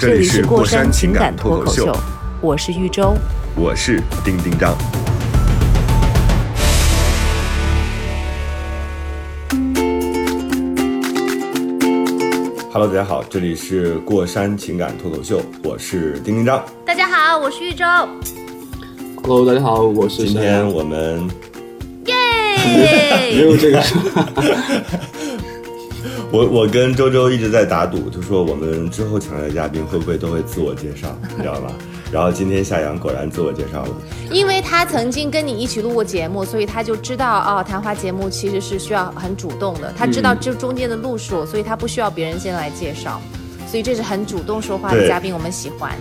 这这里里是过山山情感感脱口秀，我是玉州。我是丁丁张。Hello，大家好，这里是过山情感脱口秀，我是丁丁张。大家好，我是玉州。Hello，大家好，我是今天。我们没耶！有这个 是我我跟周周一直在打赌，就说我们之后请来的嘉宾会不会都会自我介绍，你知道吧？然后今天夏阳果然自我介绍了，因为他曾经跟你一起录过节目，所以他就知道哦，谈话节目其实是需要很主动的。他知道这中间的路数，所以他不需要别人先来介绍，所以这是很主动说话的嘉宾，我们喜欢。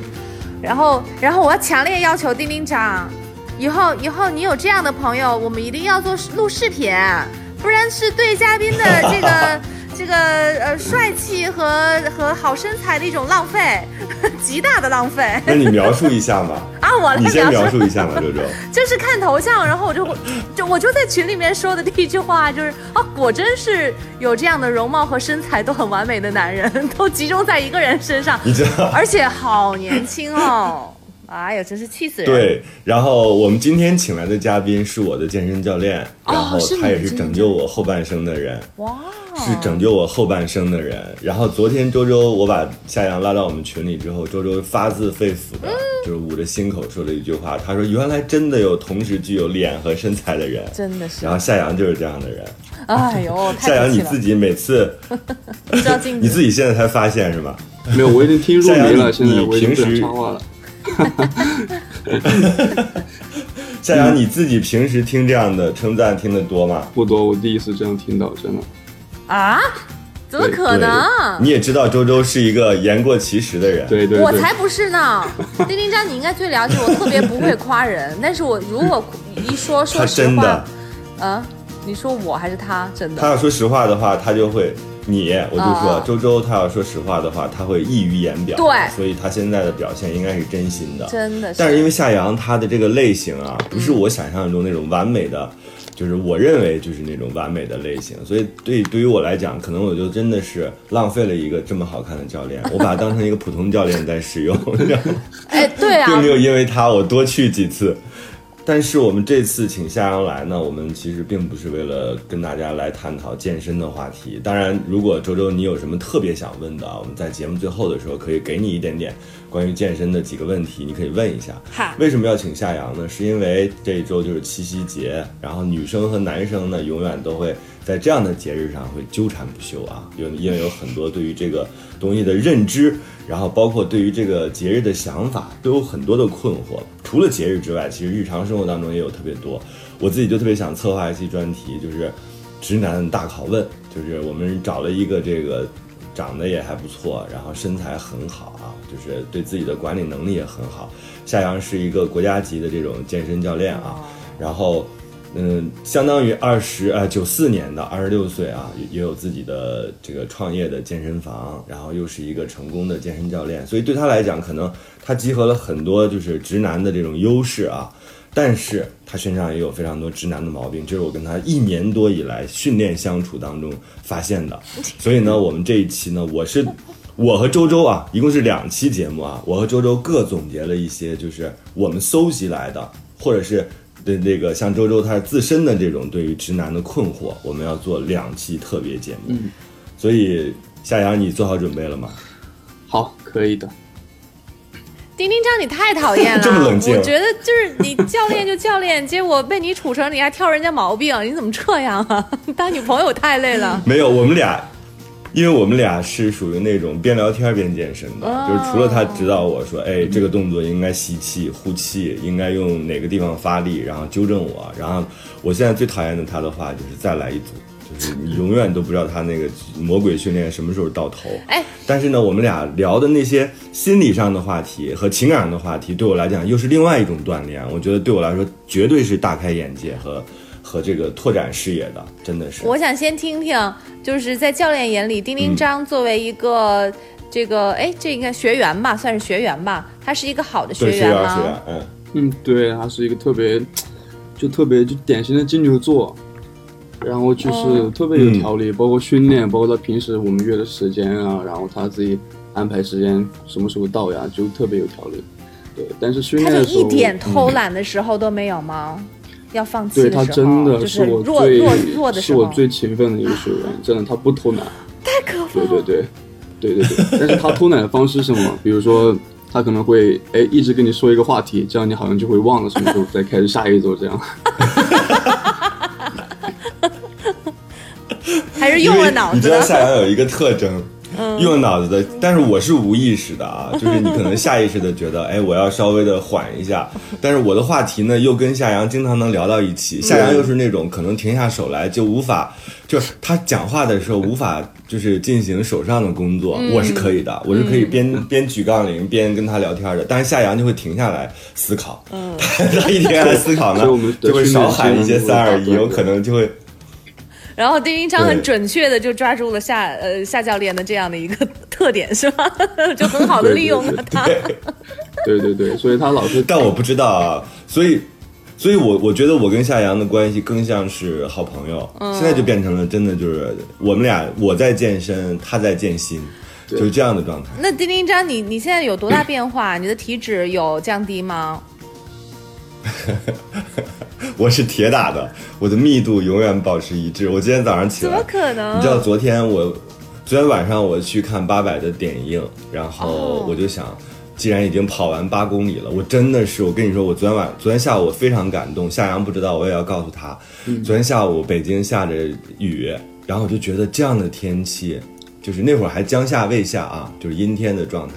然后，然后我要强烈要求丁丁长，以后以后你有这样的朋友，我们一定要做录视频，不然是对嘉宾的这个 这个呃帅气和和好身材的一种浪费，极大的浪费那你描述一下嘛？啊！我来你先描描述一下嘛，周周。就是看头像，然后我就就我就在群里面说的第一句话就是啊，果真是有这样的容貌和身材都很完美的男人，都集中在一个人身上，你知道？而且好年轻哦！哎呀，真是气死人！，对，然后我们今天请来的嘉宾是我的健身教练，哦然后他也是拯救我后半生的人，哇，是拯救我后半生的人。然后昨天周周我把夏阳拉到我们群里之后，周周发自肺腑的，嗯就是捂着心口说了一句话，他说原来真的有同时具有脸和身材的人。真的是然，后夏阳就是这样的人。哎呦，夏阳你自己每次 照镜子，你自己现在才发现是吧？没有，我已经听入夏阳迷了，你现在你我已经不想平时插话了。夏阳你自己平时听这样的称赞听得多吗？不多，我第一次这样听到，真的。啊？怎么可能？你也知道周周是一个言过其实的人。对对对，我才不是呢！丁丁章，你应该最了解我，特别不会夸人。但是我如果一说说他实话真的，，嗯，你说我还是他？真的他要说实话的话，他就会你，我就说、哦周周，他要说实话的话，他会溢于言表。对所以他现在的表现应该是真心的。真的是。但是因为夏阳他的这个类型啊，不是我想象中那种完美的，就是我认为就是那种完美的类型，所以对对于我来讲，可能我就真的是浪费了一个这么好看的教练，我把他当成一个普通教练在使用？哎，对啊，并没有因为他我多去几次。但是我们这次请夏阳来呢，我们其实并不是为了跟大家来探讨健身的话题。当然，如果周周你有什么特别想问的啊，我们在节目最后的时候可以给你一点点关于健身的几个问题，你可以问一下。好为什么要请夏阳呢？是因为这一周就是七夕节，然后女生和男生呢，永远都会在这样的节日上会纠缠不休啊，有因为有很多对于这个东西的认知，然后包括对于这个节日的想法，都有很多的困惑。除了节日之外，其实日常生活当中也有特别多。我自己就特别想策划一期专题，就是直男大拷问，就是我们找了一个这个长得也还不错，然后身材很好啊，就是对自己的管理能力也很好。夏阳是一个国家级的这种健身教练啊，然后。嗯，相当于二十呃九四年的二十六岁啊，也也有自己的这个创业的健身房，然后又是一个成功的健身教练，所以对他来讲，可能他集合了很多就是直男的这种优势啊，但是他身上也有非常多直男的毛病，这是我跟他一年多以来训练相处当中发现的。所以呢，我们这一期呢，我是我和周周啊，一共是两期节目啊，我和周周各总结了一些就是我们搜集来的，或者是。对那个像周周他自身的这种对于直男的困惑，我们要做两期特别节目，所以夏阳你做好准备了吗？好，可以的。丁丁章，你太讨厌了！这么冷静我觉得就是你教练就教练，结果被你处成你还挑人家毛病，你怎么这样啊？当女朋友太累了。没有，我们俩，因为我们俩是属于那种边聊天边健身的，哦就是除了他指导我说，哎，这个动作应该吸气、呼气，应该用哪个地方发力，然后纠正我。然后我现在最讨厌的他的话就是再来一组，就是你永远都不知道他那个魔鬼训练什么时候到头。哎，但是呢，我们俩聊的那些心理上的话题和情感上的话题，对我来讲又是另外一种锻炼。我觉得对我来说，绝对是大开眼界和和这个拓展视野的，真的是。我想先听听，就是在教练眼里，丁丁张作为一个这个，哎，这应该学员吧，算是学员吧，他是一个好的学员吗？员学员，嗯，嗯，对，他是一个特别，就特别就典型的金牛座，然后就是哦特别有条理，包括训练，包括他平时我们约的时间啊，然后他自己安排时间什么时候到呀，就特别有条理。对，但是训他就练的时候，一点嗯偷懒的时候都没有吗？要放弃对他的时候，真的就是我最弱弱弱的时候，是我最勤奋的一个学员，真的他不偷奶。太可怕了。对对对，对对对。但是他偷奶的方式是什么？比如说他可能会哎一直跟你说一个话题，这样你好像就会忘了什么时候再开始下一周这样。还是用了脑你知道。夏阳有一个特征，嗯用脑子的，但是我是无意识的啊，就是你可能下意识的觉得，哎，我要稍微的缓一下，但是我的话题呢又跟夏阳经常能聊到一起，夏阳又是那种可能停下手来就无法，就是他讲话的时候无法就是进行手上的工作，嗯。我是可以的，我是可以边边举杠铃边跟他聊天的，但是夏阳就会停下来思考，他一停下来思考呢就会少喊一些三二一，有可能就会。然后丁丁张很准确的就抓住了夏呃夏教练的这样的一个特点，是吧？就很好的利用了他。对对对，所以他老是 但我不知道啊，所以，所以我我觉得我跟夏阳的关系更像是好朋友，现在就变成了真的就是我们俩我在健身，他在健心，就是这样的状态。那丁丁张，你你现在有多大变化？你的体脂有降低吗？我是铁打的，我的密度永远保持一致。我今天早上起来怎么，可能？你知道昨天我，昨天晚上我去看八百的点映，然后哦我就想，既然已经跑完八公里了，我真的是，我跟你说，我昨天晚，昨天下午我非常感动。夏阳不知道，我也要告诉他，昨天下午北京下着雨，然后我就觉得这样的天气，就是那会儿还将下未下啊，就是阴天的状态，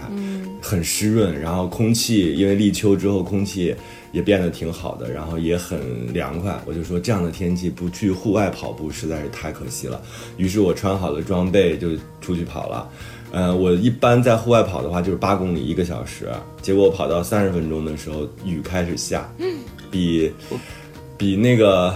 很湿润，然后空气因为立秋之后空气也变得挺好的，然后也很凉快。我就说这样的天气不去户外跑步实在是太可惜了。于是我穿好了装备就出去跑了。呃，我一般在户外跑的话就是八公里一个小时，结果我跑到三十分钟的时候雨开始下，比比那个。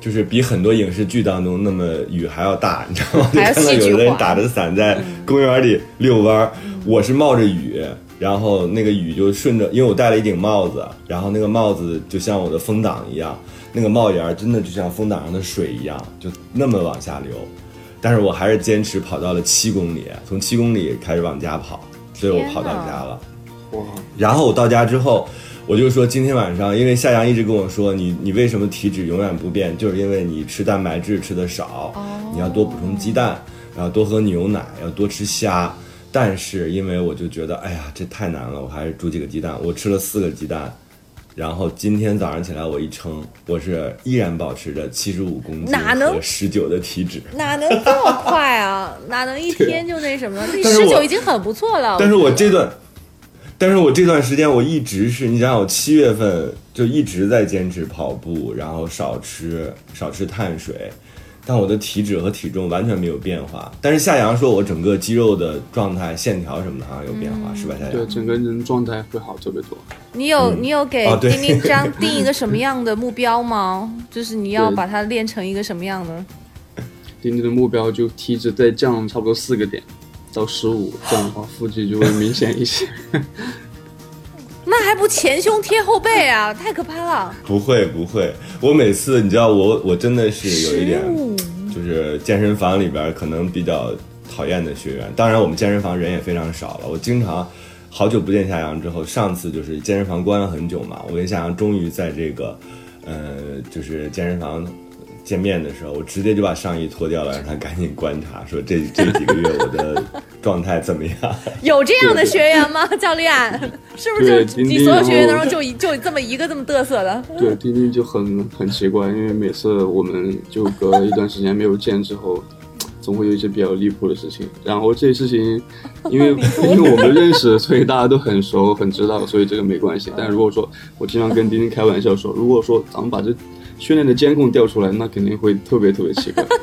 就是比很多影视剧当中那么雨还要大，你知道吗？就看到有的人打着伞在公园里遛弯儿，我是冒着雨，然后那个雨就顺着，因为我戴了一顶帽子，然后那个帽子就像我的风挡一样，那个帽檐真的就像风挡上的水一样，就那么往下流。但是我还是坚持跑到了七公里，从七公里开始往家跑，所以我跑到家了。哇，然后我到家之后，我就说今天晚上，因为夏阳一直跟我说，你你为什么体脂永远不变，就是因为你吃蛋白质吃的少，你要多补充鸡蛋，然后多喝牛奶，要多吃虾。但是因为我就觉得，哎呀，这太难了，我还是煮几个鸡蛋。我吃了四个鸡蛋，然后今天早上起来我一称，我是依然保持着七十五公斤十九的体脂。哪能这么快啊？哪能一天就那什么了？这但是我十九已经很不错了。但是我这段，但是我这段时间我一直是你想想，我七月份就一直在坚持跑步，然后少吃少吃碳水，但我的体脂和体重完全没有变化。但是夏阳说我整个肌肉的状态、线条什么的好像有变化，是吧？夏阳对，整个人状态会好特别多。你有你有给丁丁张 定一个什么样的目标吗？就是你要把它练成一个什么样的？丁丁的目标就体脂再降差不多四个点到十五，这样的话腹肌就会明显一些。那还不前胸贴后背啊？太可怕了！不会不会，我每次你知道我我真的是有一点，就是健身房里边可能比较讨厌的学员。当然我们健身房人也非常少了，我经常好久不见夏阳之后，上次就是健身房关了很久嘛，我跟夏阳终于在这个呃就是健身房。见面的时候，我直接就把上衣脱掉了，让他赶紧观察，说这这几个月我的 状态怎么样？有这样的学员吗？教练，是不是对就你所有学员当中就一就这么一个这么嘚瑟的？对，丁丁就很很奇怪，因为每次我们就隔了一段时间没有见之后，总会有一些比较离谱的事情。然后这些事情，因为因为我们认识，所以大家都很熟很知道，所以这个没关系。但如果说我经常跟丁丁开玩笑说，如果说咱们把这训练的监控调出来，那肯定会特别特别奇怪。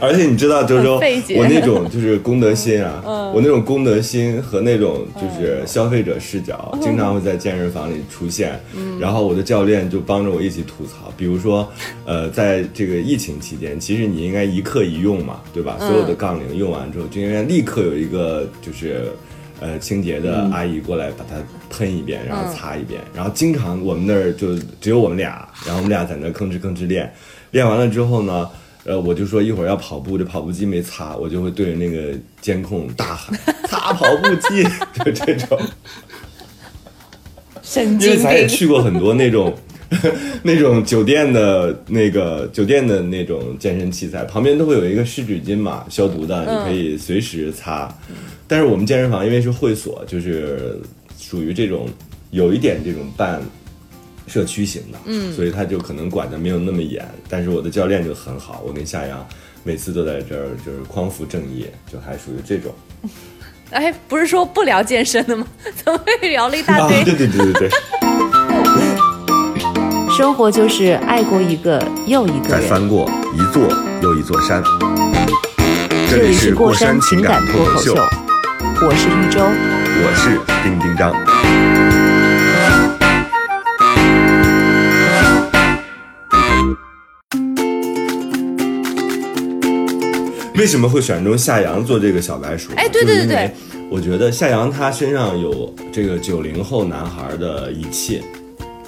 而且你知道，周周很费，解我那种就是公德心啊，我那种公德心和那种就是消费者视角，经常会在健身房里出现。然后我的教练就帮着我一起吐槽，比如说，呃，在这个疫情期间，其实你应该一课一用嘛，对吧？所有的杠铃用完之后，就应该立刻有一个就是。呃，清洁的阿姨过来把它喷一遍，然后擦一遍。然后经常我们那儿就只有我们俩，然后我们俩在那吭哧吭哧练。练完了之后呢，呃，我就说一会儿要跑步，这跑步机没擦，我就会对着那个监控大喊“擦跑步机”，就这种。神因为。咱也去过很多那种 那种酒店的那个酒店的那种健身器材，旁边都会有一个湿纸巾嘛，消毒的，你可以随时擦。但是我们健身房因为是会所，就是属于这种有一点这种半社区型的，嗯，所以他就可能管的没有那么严。但是我的教练就很好，我跟夏阳每次都在这儿就是匡扶正义，就还属于这种。哎，不是说不聊健身的吗？怎么会聊了一大啊，堆？对对对对对，生活就是爱过一个又一个人。再翻过一座又一座山。这里是过山情感脱口秀，我是玉州。我是丁丁张。为什么会选中夏阳做这个小白鼠？哎对对对就是因为我觉得夏阳他身上有这个九零后男孩的一切。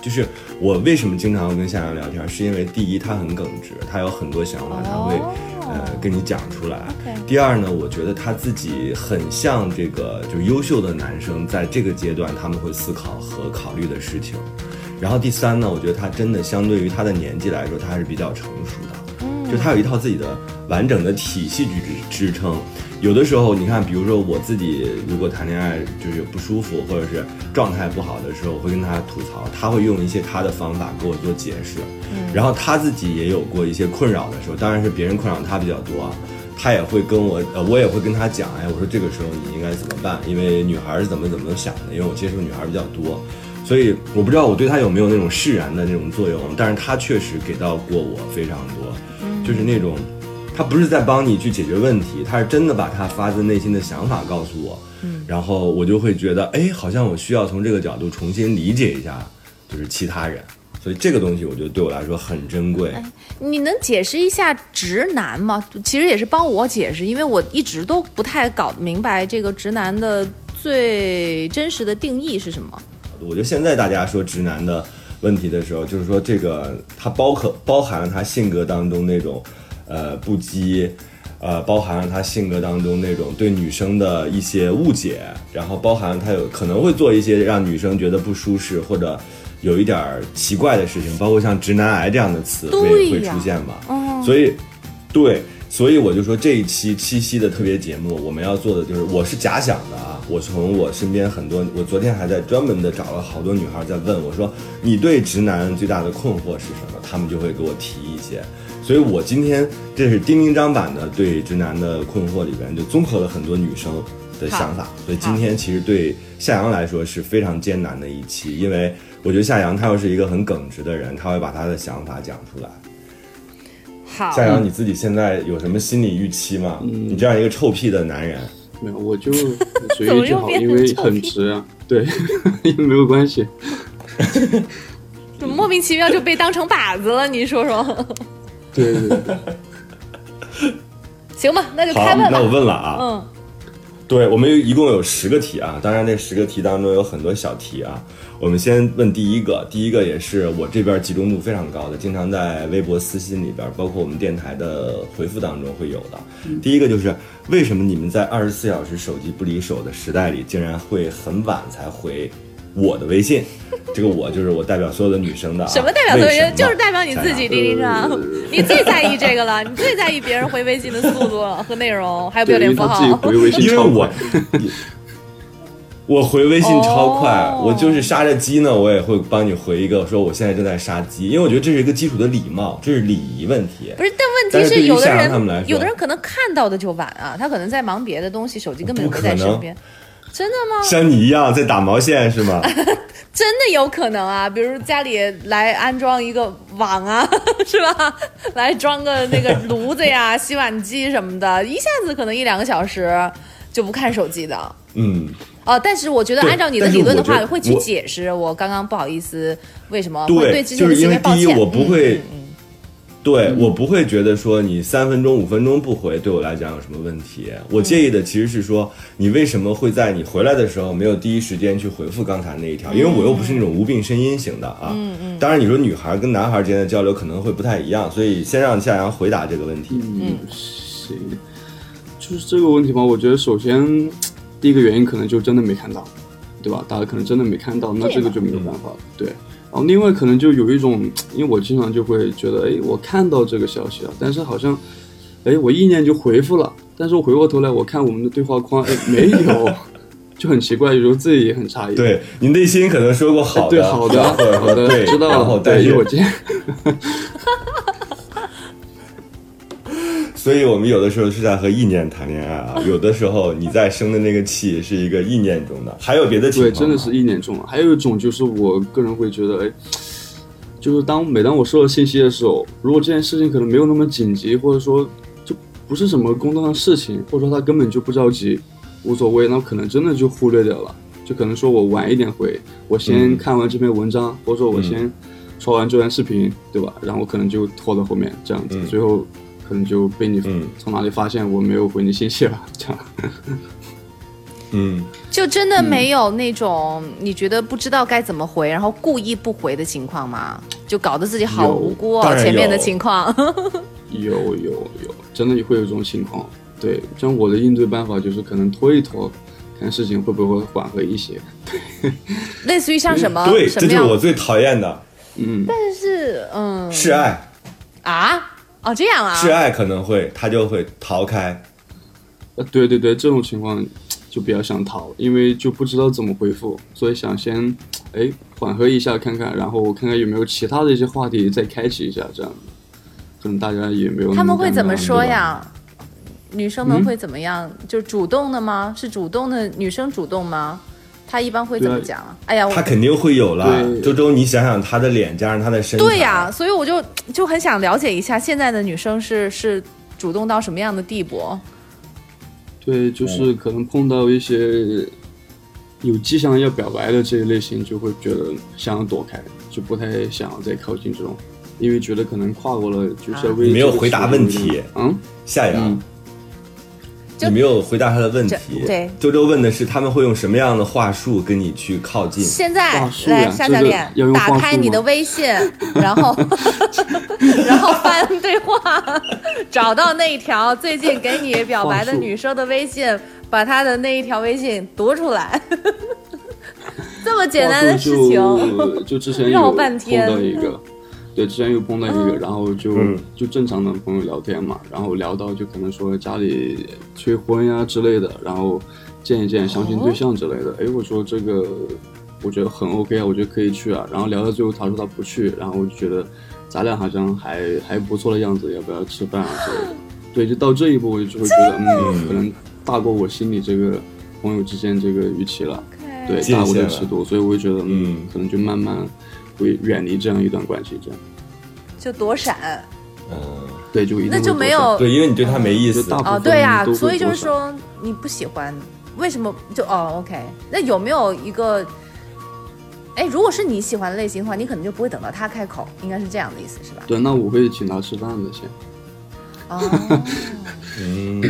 就是我为什么经常跟夏阳聊天，是因为第一他很耿直，他有很多想法，他会呃跟你讲出来。第二呢，我觉得他自己很像这个就是优秀的男生，在这个阶段他们会思考和考虑的事情。然后第三呢，我觉得他真的相对于他的年纪来说，他还是比较成熟的，就他有一套自己的完整的体系去支支撑。有的时候，你看，比如说我自己如果谈恋爱就是不舒服或者是状态不好的时候，我会跟他吐槽，他会用一些他的方法给我做解释。然后他自己也有过一些困扰的时候，当然是别人困扰他比较多啊。他也会跟我，呃，我也会跟他讲，哎，我说这个时候你应该怎么办？因为女孩是怎么怎么想的？因为我接触女孩比较多，所以我不知道我对他有没有那种释然的那种作用，但是他确实给到过我非常多，就是那种，他不是在帮你去解决问题，他是真的把他发自内心的想法告诉我，嗯然后我就会觉得，哎，好像我需要从这个角度重新理解一下，就是其他人，所以这个东西我觉得对我来说很珍贵。你能解释一下直男吗？其实也是帮我解释，因为我一直都不太搞明白这个直男的最真实的定义是什么。我觉得现在大家说直男的问题的时候，就是说这个他包可包含了他性格当中那种呃不羁，呃包含了他性格当中那种对女生的一些误解，然后包含他有可能会做一些让女生觉得不舒适或者有一点儿奇怪的事情，包括像直男癌这样的词会会出现嘛。所以对，所以我就说这一期七夕的特别节目，我们要做的就是，我是假想的啊，我从我身边很多，我昨天还在专门的找了好多女孩在问我说，你对直男最大的困惑是什么？他们就会给我提一些。所以我今天这是丁丁张版的对直男的困惑里边，就综合了很多女生的想法。所以今天其实对夏阳来说是非常艰难的一期，因为我觉得夏阳他又是一个很耿直的人，他会把他的想法讲出来。好夏阳，你自己现在有什么心理预期吗？你这样一个臭屁的男人，没有，我就很随怎么意就好，因为很直啊，对，没有关系。怎么莫名其妙就被当成靶子了？你说说，对对对，行吧，那就开问，那我。问了啊，嗯，对我们一共有十个题啊，当然那十个题当中有很多小题啊。我们先问第一个，第一个也是我这边集中度非常高的，经常在微博私信里边，包括我们电台的回复当中会有的。第一个就是为什么你们在二十四小时手机不离手的时代里，竟然会很晚才回我的微信？这个我就是我代表所有的女生的、啊，什么代表所有就是代表你自己，丁丁章，你最在意这个了，你最在意别人回微信的速度和内容，还有标点符为他自己号。回微信因为我，我回微信超快，哦我就是杀着鸡呢，我也会帮你回一个说我现在正在杀鸡，因为我觉得这是一个基础的礼貌，这是礼仪问题。不是，但问题是有的人，有的人可能看到的就晚啊，他可能在忙别的东西，手机根本就没不可能在身边。真的吗？像你一样在打毛线是吗？真的有可能啊，比如家里来安装一个网啊，是吧？来装个那个炉子呀、洗碗机什么的，一下子可能一两个小时就不看手机的。嗯，哦，但是我觉得按照你的理论的话，会去解释我刚刚不好意思为什么会对，之前的就是因为。第一我不嗯会对我不会觉得说你三分钟、五分钟不回对我来讲有什么问题。我介意的其实是说你为什么会在你回来的时候没有第一时间去回复刚才那一条，因为我又不是那种无病呻吟型的啊。嗯嗯。当然你说女孩跟男孩之间的交流可能会不太一样，所以先让夏阳回答这个问题。嗯，行，就是这个问题吧。我觉得首先第一个原因可能就真的没看到，对吧？大家可能真的没看到，那这个就没有办法了。对。然后另外可能就有一种，因为我经常就会觉得，哎，我看到这个消息了，但是好像，哎，我意念就回复了，但是我回过头来我看我们的对话框，哎，没有，就很奇怪，有时候自己也很诧异。对你内心可能说过好的，对，好的，好的，知道了，对，但是一会儿见。所以我们有的时候是在和意念谈恋爱啊，有的时候你在生的那个气是一个意念中的，还有别的情况对，真的是意念中了。还有一种就是我个人会觉得，哎，就是当每当我收到信息的时候，如果这件事情可能没有那么紧急，或者说就不是什么工作上的事情，或者说他根本就不着急，无所谓，那可能真的就忽略掉了。就可能说我晚一点回，我先嗯看完这篇文章，或者说我先刷完这段视频，对吧？然后可能就拖到后面这样子，嗯最后可能就被你嗯从哪里发现我没有回你信息了，这样。嗯，就真的没有那种你觉得不知道该怎么回，然后故意不回的情况吗？就搞得自己好无辜哦，当然前面的情况。有有有，真的会有这种情况。对，像我的应对办法就是可能拖一拖，看事情会不会缓和一些。类似于像什么对，这什么样？就是我最讨厌的嗯，但是嗯示爱，啊哦这样啊，示爱可能会他就会逃开。呃，对对对，这种情况就比较想逃，因为就不知道怎么回复，所以想先哎缓和一下看看，然后我看看有没有其他的一些话题再开启一下，这样可能大家也没有他们会怎么说？呀？女生们嗯会怎么样？就主动的吗？是主动的女生主动吗？她一般会怎么讲啊？哎呀，我他肯定会有了。周周，你想想他的脸加上他的身材，对呀、所以我就就很想了解一下现在的女生是是主动到什么样的地步？对，就是可能碰到一些有迹象要表白的这一类型，就会觉得想要躲开，就不太想要再靠近这种，因为觉得可能跨过了就是要为没有回答问题嗯，夏阳嗯，就你没有回答他的问题。对周周问的是他们会用什么样的话术跟你去靠近？现在来夏教练打开你的微信，然后 然后翻对话，找到那一条最近给你表白的女生的微信，把她的那一条微信读出来。这么简单的事情，就就之前绕半天到一个，对，之前又碰到一个，然后就、嗯就正常的朋友聊天嘛，然后聊到就可能说家里催婚呀之类的，然后见一见相亲对象之类的。哎、我说这个我觉得很 OK 啊，我觉得可以去啊。然后聊到最后，他说他不去，然后我就觉得咱俩好像还还不错的样子，要不要吃饭啊之类的。对，就到这一步，我就会觉得嗯，可能大过我心里这个朋友之间这个预期了。对，大过这尺度，所以我就觉得，嗯嗯，可能就慢慢会远离这样一段关系，这样，就躲闪。嗯，对，就一定那就没有对，因为你对他没意思哦，对呀、都会所以就是说你不喜欢，为什么就哦，OK？那有没有一个？哎，如果是你喜欢的类型的话，你可能就不会等到他开口，应该是这样的意思，是吧？对，那我会请他吃饭的先。哦，嗯，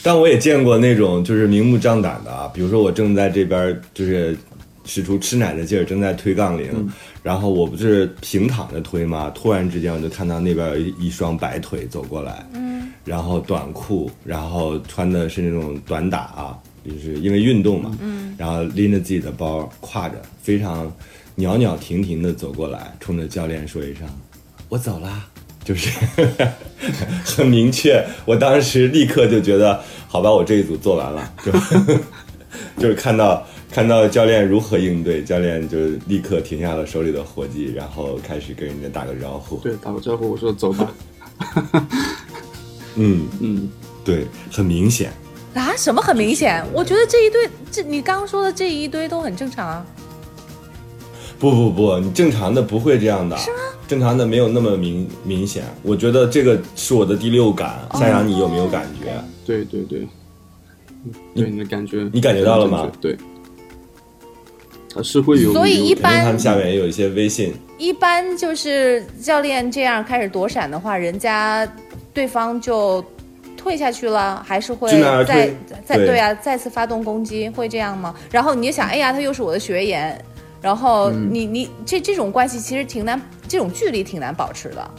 但我也见过那种就是明目张胆的啊，比如说我正在这边就是使出吃奶的劲儿，正在推杠铃，然后我不是平躺着推吗？突然之间我就看到那边有一一双白腿走过来，嗯，然后短裤，然后穿的是那种短打啊，就是因为运动嘛，嗯，然后拎着自己的包，挎着，非常袅袅婷婷的走过来，冲着教练说一声：“我走啦。”就是 很明确，我当时立刻就觉得，好吧，我这一组做完了，就 就是看到看到教练如何应对，教练就立刻停下了手里的活计，然后开始跟人家打个招呼。对，打个招呼，我说走吧。嗯，嗯，对，很明显。啊，什么很明显？我觉得这一堆，这你刚刚说的这一堆都很正常啊。不不不，你正常的不会这样的，是吗？正常的没有那么明明显。我觉得这个是我的第六感。夏阳，你有没有感觉？对对对，对你的感觉，你感觉到了吗？对，他是会有。所以一般他们下面也有一些微信。一般就是教练这样开始躲闪的话，人家对方就退下去了，还是会再再对啊，再次发动攻击，会这样吗？然后你就想，哎呀，他又是我的学员。然后你你这这种关系其实挺难，这种距离挺难保持的。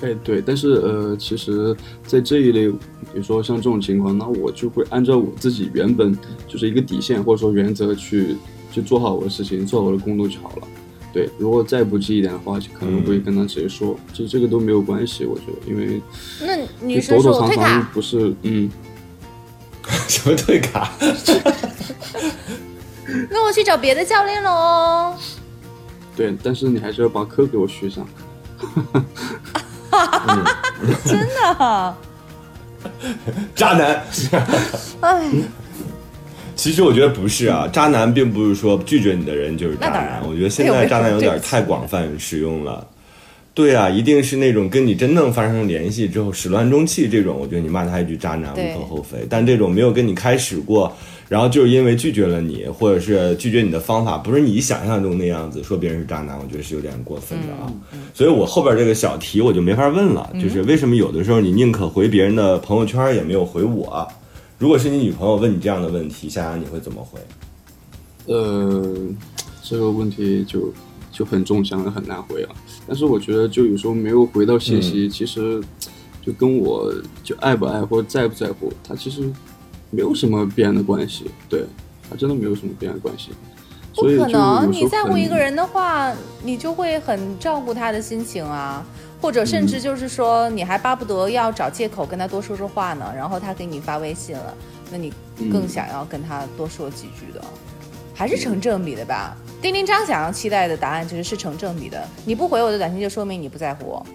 哎，对，但是呃，其实，在这一类，比如说像这种情况，那我就会按照我自己原本就是一个底线或者说原则去去做好我的事情，做好我的工作就好了。对，如果再不济一点的话，就可能会跟他直接说，其实这个都没有关系，我觉得，因为那女生说躲躲藏藏不是嗯，什么退卡？那我去找别的教练了哦。对，但是你还是要把课给我续上。真的？渣男。哎，其实我觉得不是啊，渣男并不是说拒绝你的人就是渣男。我觉得现在渣男有点太广泛使用了。对啊，一定是那种跟你真正发生联系之后始乱终弃这种，我觉得你骂他一句渣男无可厚非。但这种没有跟你开始过。然后就是因为拒绝了你，或者是拒绝你的方法不是你想象中那样子，说别人是渣男，我觉得是有点过分的啊。所以我后边这个小题我就没法问了，就是为什么有的时候你宁可回别人的朋友圈也没有回我？如果是你女朋友问你这样的问题，夏阳你会怎么回？呃，这个问题就就很中枪了，很难回啊。但是我觉得就有时候没有回到信息，其实就跟我就爱不爱或者在不在乎他其实。没有什么必然的关系，对他真的没有什么必然关系。不可能，你在乎一个人的话，你就会很照顾他的心情啊，或者甚至就是说，你还巴不得要找借口跟他多说说话呢。然后他给你发微信了，那你更想要跟他多说几句的，还是成正比的吧？丁丁张想要期待的答案就是是成正比的。你不回我的短信，就说明你不在乎我。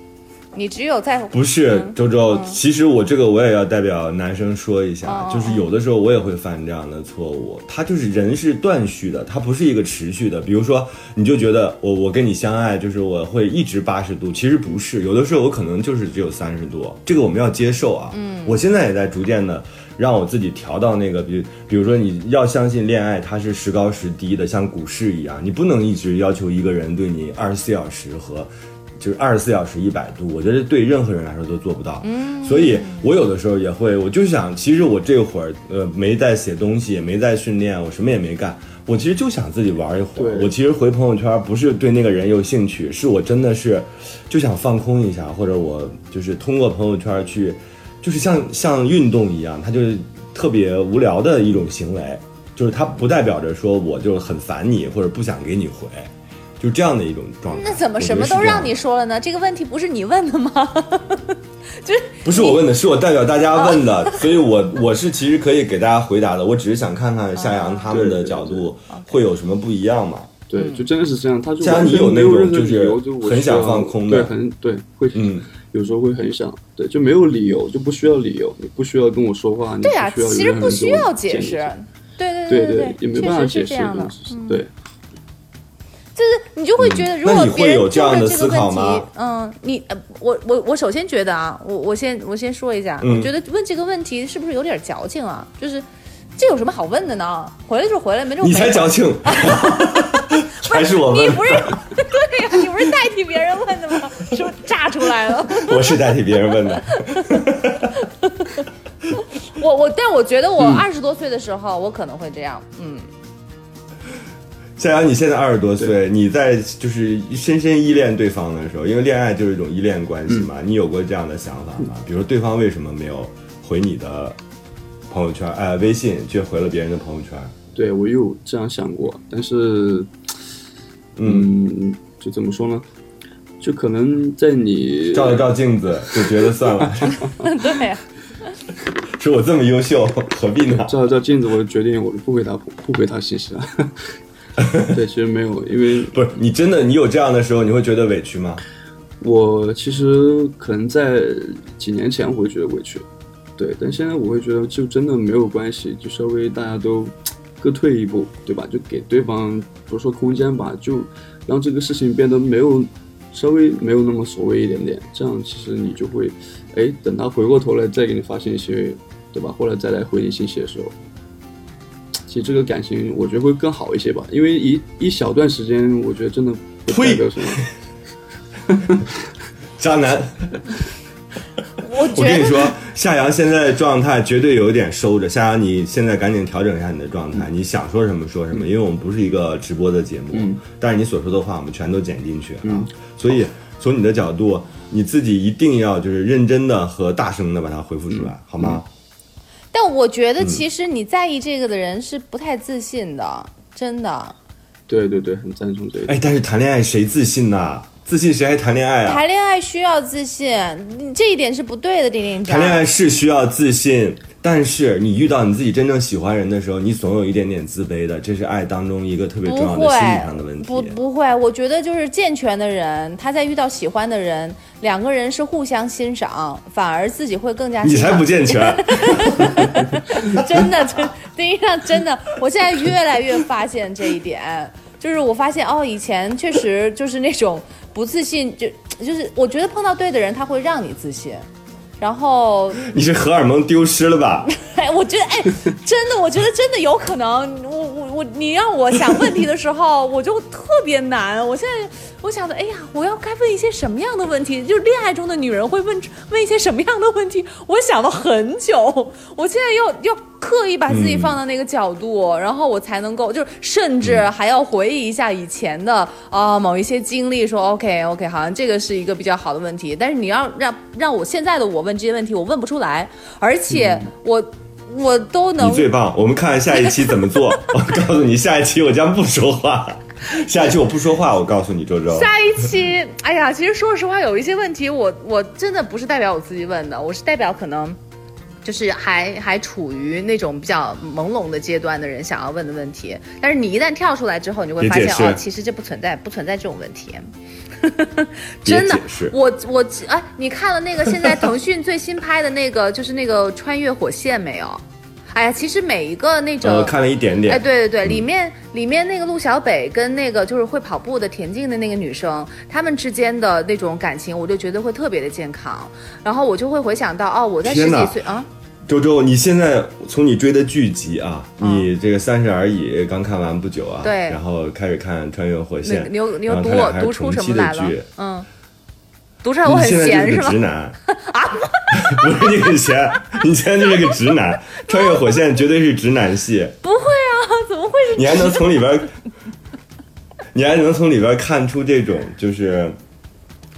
你只有在不是周周，其实我这个我也要代表男生说一下，就是有的时候我也会犯这样的错误。他就是人是断续的，他不是一个持续的。比如说，你就觉得我我跟你相爱，就是我会一直八十度，其实不是，有的时候我可能就是只有三十度，这个我们要接受啊。嗯，我现在也在逐渐的让我自己调到那个，比比如说你要相信恋爱，它是时高时低的，像股市一样，你不能一直要求一个人对你二十四小时和。就是二十四小时一百度，我觉得对任何人来说都做不到。嗯，所以我有的时候也会，我就想，其实我这会儿呃没在写东西，也没在训练，我什么也没干，我其实就想自己玩一会儿。我其实回朋友圈不是对那个人有兴趣，是我真的是就想放空一下，或者我就是通过朋友圈去，就是像像运动一样，它就是特别无聊的一种行为，就是它不代表着说我就很烦你或者不想给你回。就这样的一种状态，那怎么什么都让你说了呢？这个问题不是你问的吗？就是不是我问的，是我代表大家问的，所以我我是其实可以给大家回答的。我只是想看看夏阳他们的角度 会有什么不一样嘛？对，就真的是这样。他夏阳，你有那种就是很想放空的，对，很对，会嗯，有时候会很想，对，就没有理由，就不需要理由，你不需要跟我说话，对啊，其实不需要解释，对对对对对，也没办法解释，对。就是你就会觉得，如果别人这样的思考吗？嗯，你呃，我我我首先觉得啊，我我先我先说一下，我觉得问这个问题是不是有点矫情啊？就是这有什么好问的呢？回来就回来，没这么你才矫情，还是我问？你不是对呀？你不是代替别人问的吗？是不是炸出来了？我是代替别人问的。我我，但我觉得我二十多岁的时候，我可能会这样，嗯。夏阳，你现在二十多岁，你在就是深深依恋对方的时候，因为恋爱就是一种依恋关系嘛，你有过这样的想法吗？比如对方为什么没有回你的朋友圈，哎，微信却回了别人的朋友圈？对我有这样想过，但是，嗯，就怎么说呢？就可能在你照了照镜子，就觉得算了。对，说我这么优秀，何必呢？照了照镜子，我就决定我不回他不回他信息了。对，其实没有，因为不是你真的，你有这样的时候，你会觉得委屈吗？我其实可能在几年前会觉得委屈，对，但现在我会觉得就真的没有关系，就稍微大家都各退一步，对吧？就给对方不是说空间吧，就让这个事情变得没有稍微没有那么所谓一点点，这样其实你就会，哎，等他回过头来再给你发信息，对吧？或者再来回你信息的时候，其实这个感情我觉得会更好一些吧，因为一一小段时间，我觉得真的不代表什么。渣男。我我跟你说，夏阳现在的状态绝对有一点收着。夏阳，你现在赶紧调整一下你的状态，你想说什么说什么，因为我们不是一个直播的节目，嗯但是你所说的话我们全都剪进去啊。嗯所以从你的角度，你自己一定要就是认真的和大声的把它回复出来，好吗？但我觉得其实你在意这个的人是不太自信的，真的。对对对，很赞同这个。哎，但是谈恋爱谁自信呐？自信谁还谈恋爱啊？谈恋爱需要自信，你这一点是不对的，丁丁长。谈恋爱是需要自信，但是你遇到你自己真正喜欢人的时候，你总有一点点自卑的，这是爱当中一个特别重要的心理上的问，题。不不会，我觉得就是健全的人，他在遇到喜欢的人，两个人是互相欣赏，反而自己会更加。你才不健全。真的，真丁一上真的，我现在越来越发现这一点，就是我发现哦，以前确实就是那种不自信，就就是我觉得碰到对的人，他会让你自信。然后，你是荷尔蒙丢失了吧？哎，我觉得，哎，真的，我觉得真的有可能。我我我，你让我想问题的时候，我就特别难。我现在我想的，哎呀，我要该问一些什么样的问题？就是恋爱中的女人会问问一些什么样的问题？我想了很久，我现在要要刻意把自己放到那个角度，然后我才能够，就是甚至还要回忆一下以前的啊、某一些经历，说 OK OK，好像这个是一个比较好的问题。但是你要让让我现在的我问这些问题，我问不出来，而且我。我都能你最棒！我们看下一期怎么做。我告诉你，下一期我将不说话。下一期我不说话，我告诉你，周周。下一期，哎呀，其实说实话，有一些问题我我真的不是代表我自己问的，我是代表可能就是还还处于那种比较朦胧的阶段的人想要问的问题。但是你一旦跳出来之后，你就会发现哦，其实这不存在，不存在这种问题。别真的，我我哎，你看了那个现在腾讯最新拍的那个，就是那个穿越火线没有？哎呀，其实每一个那种、呃，看了一点点。哎，对对对，里面里面那个陆小北跟那个就是会跑步的田径的那个女生，她们之间的那种感情，我就觉得会特别的健康。然后我就会回想到，哦，我在十几岁啊，周周，你现在从你追的剧集啊，嗯你这个《三十而已》刚看完不久啊，对然后开始看《穿越火线》，你又你又读我读出什么来了？嗯，读出来我很你现在闲是吧就是个直？男 啊？不是你很闲，你现在就是个直男。穿越火线绝对是直男戏，不会啊，怎么会是？你还能从里边，你还能从里边看出这种就是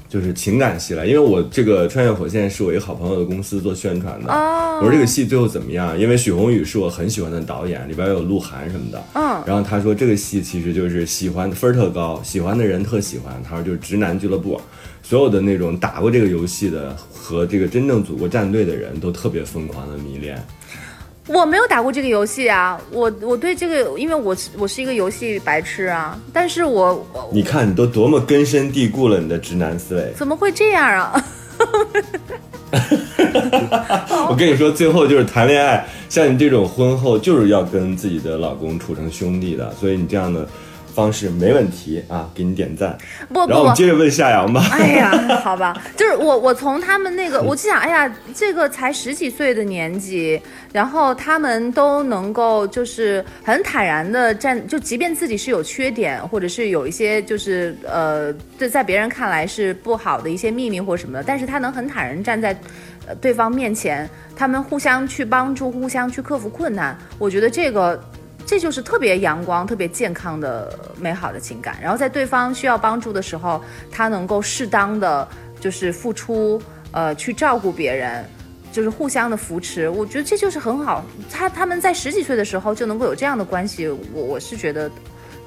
就是情感戏来。因为我这个穿越火线是我一个好朋友的公司做宣传的，哦我说这个戏最后怎么样？因为许宏宇是我很喜欢的导演，里边有鹿晗什么的。嗯然后他说这个戏其实就是喜欢分儿特高，喜欢的人特喜欢。他说就是直男俱乐部，所有的那种打过这个游戏的和这个真正组过战队的人都特别疯狂的迷恋。我没有打过这个游戏啊，我我对这个，因为我是我是一个游戏白痴啊，但是我我你看你都多么根深蒂固了你的直男思维。怎么会这样啊？我跟你说，最后就是谈恋爱，像你这种婚后就是要跟自己的老公处成兄弟的，所以你这样的方式没问题啊，给你点赞。不不然后我们，接着问夏阳吧。哎呀，好吧，就是我我从他们那个，我就想，哎呀，这个才十几岁的年纪，然后他们都能够就是很坦然的站，就即便自己是有缺点，或者是有一些就是呃，这在别人看来是不好的一些秘密或什么的，但是他能很坦然站在。呃，对方面前，他们互相去帮助，互相去克服困难，我觉得这个这就是特别阳光、特别健康的美好的情感。然后在对方需要帮助的时候，他能够适当的就是付出，呃，去照顾别人，就是互相的扶持。我觉得这就是很好。他他们在十几岁的时候就能够有这样的关系，我我是觉得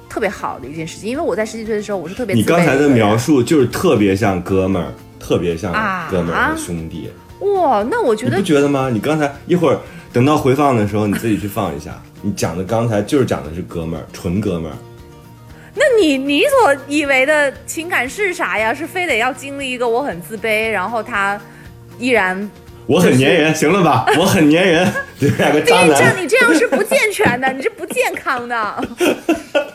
特别好的一件事情。因为我在十几岁的时候，我是特别你刚才的描述就是特别像哥们儿，特别像啊哥们儿和兄弟，哇，那我觉你得不觉得吗？你刚才一会儿等到回放的时候，你自己去放一下。你讲的刚才就是讲的是哥们儿，纯哥们儿。那你你所以为的情感是啥呀？是非得要经历一个我很自卑，然后他依然我很粘人，行了吧？我很粘人，你们两个渣男。你这样是不健全的，你是不健康的。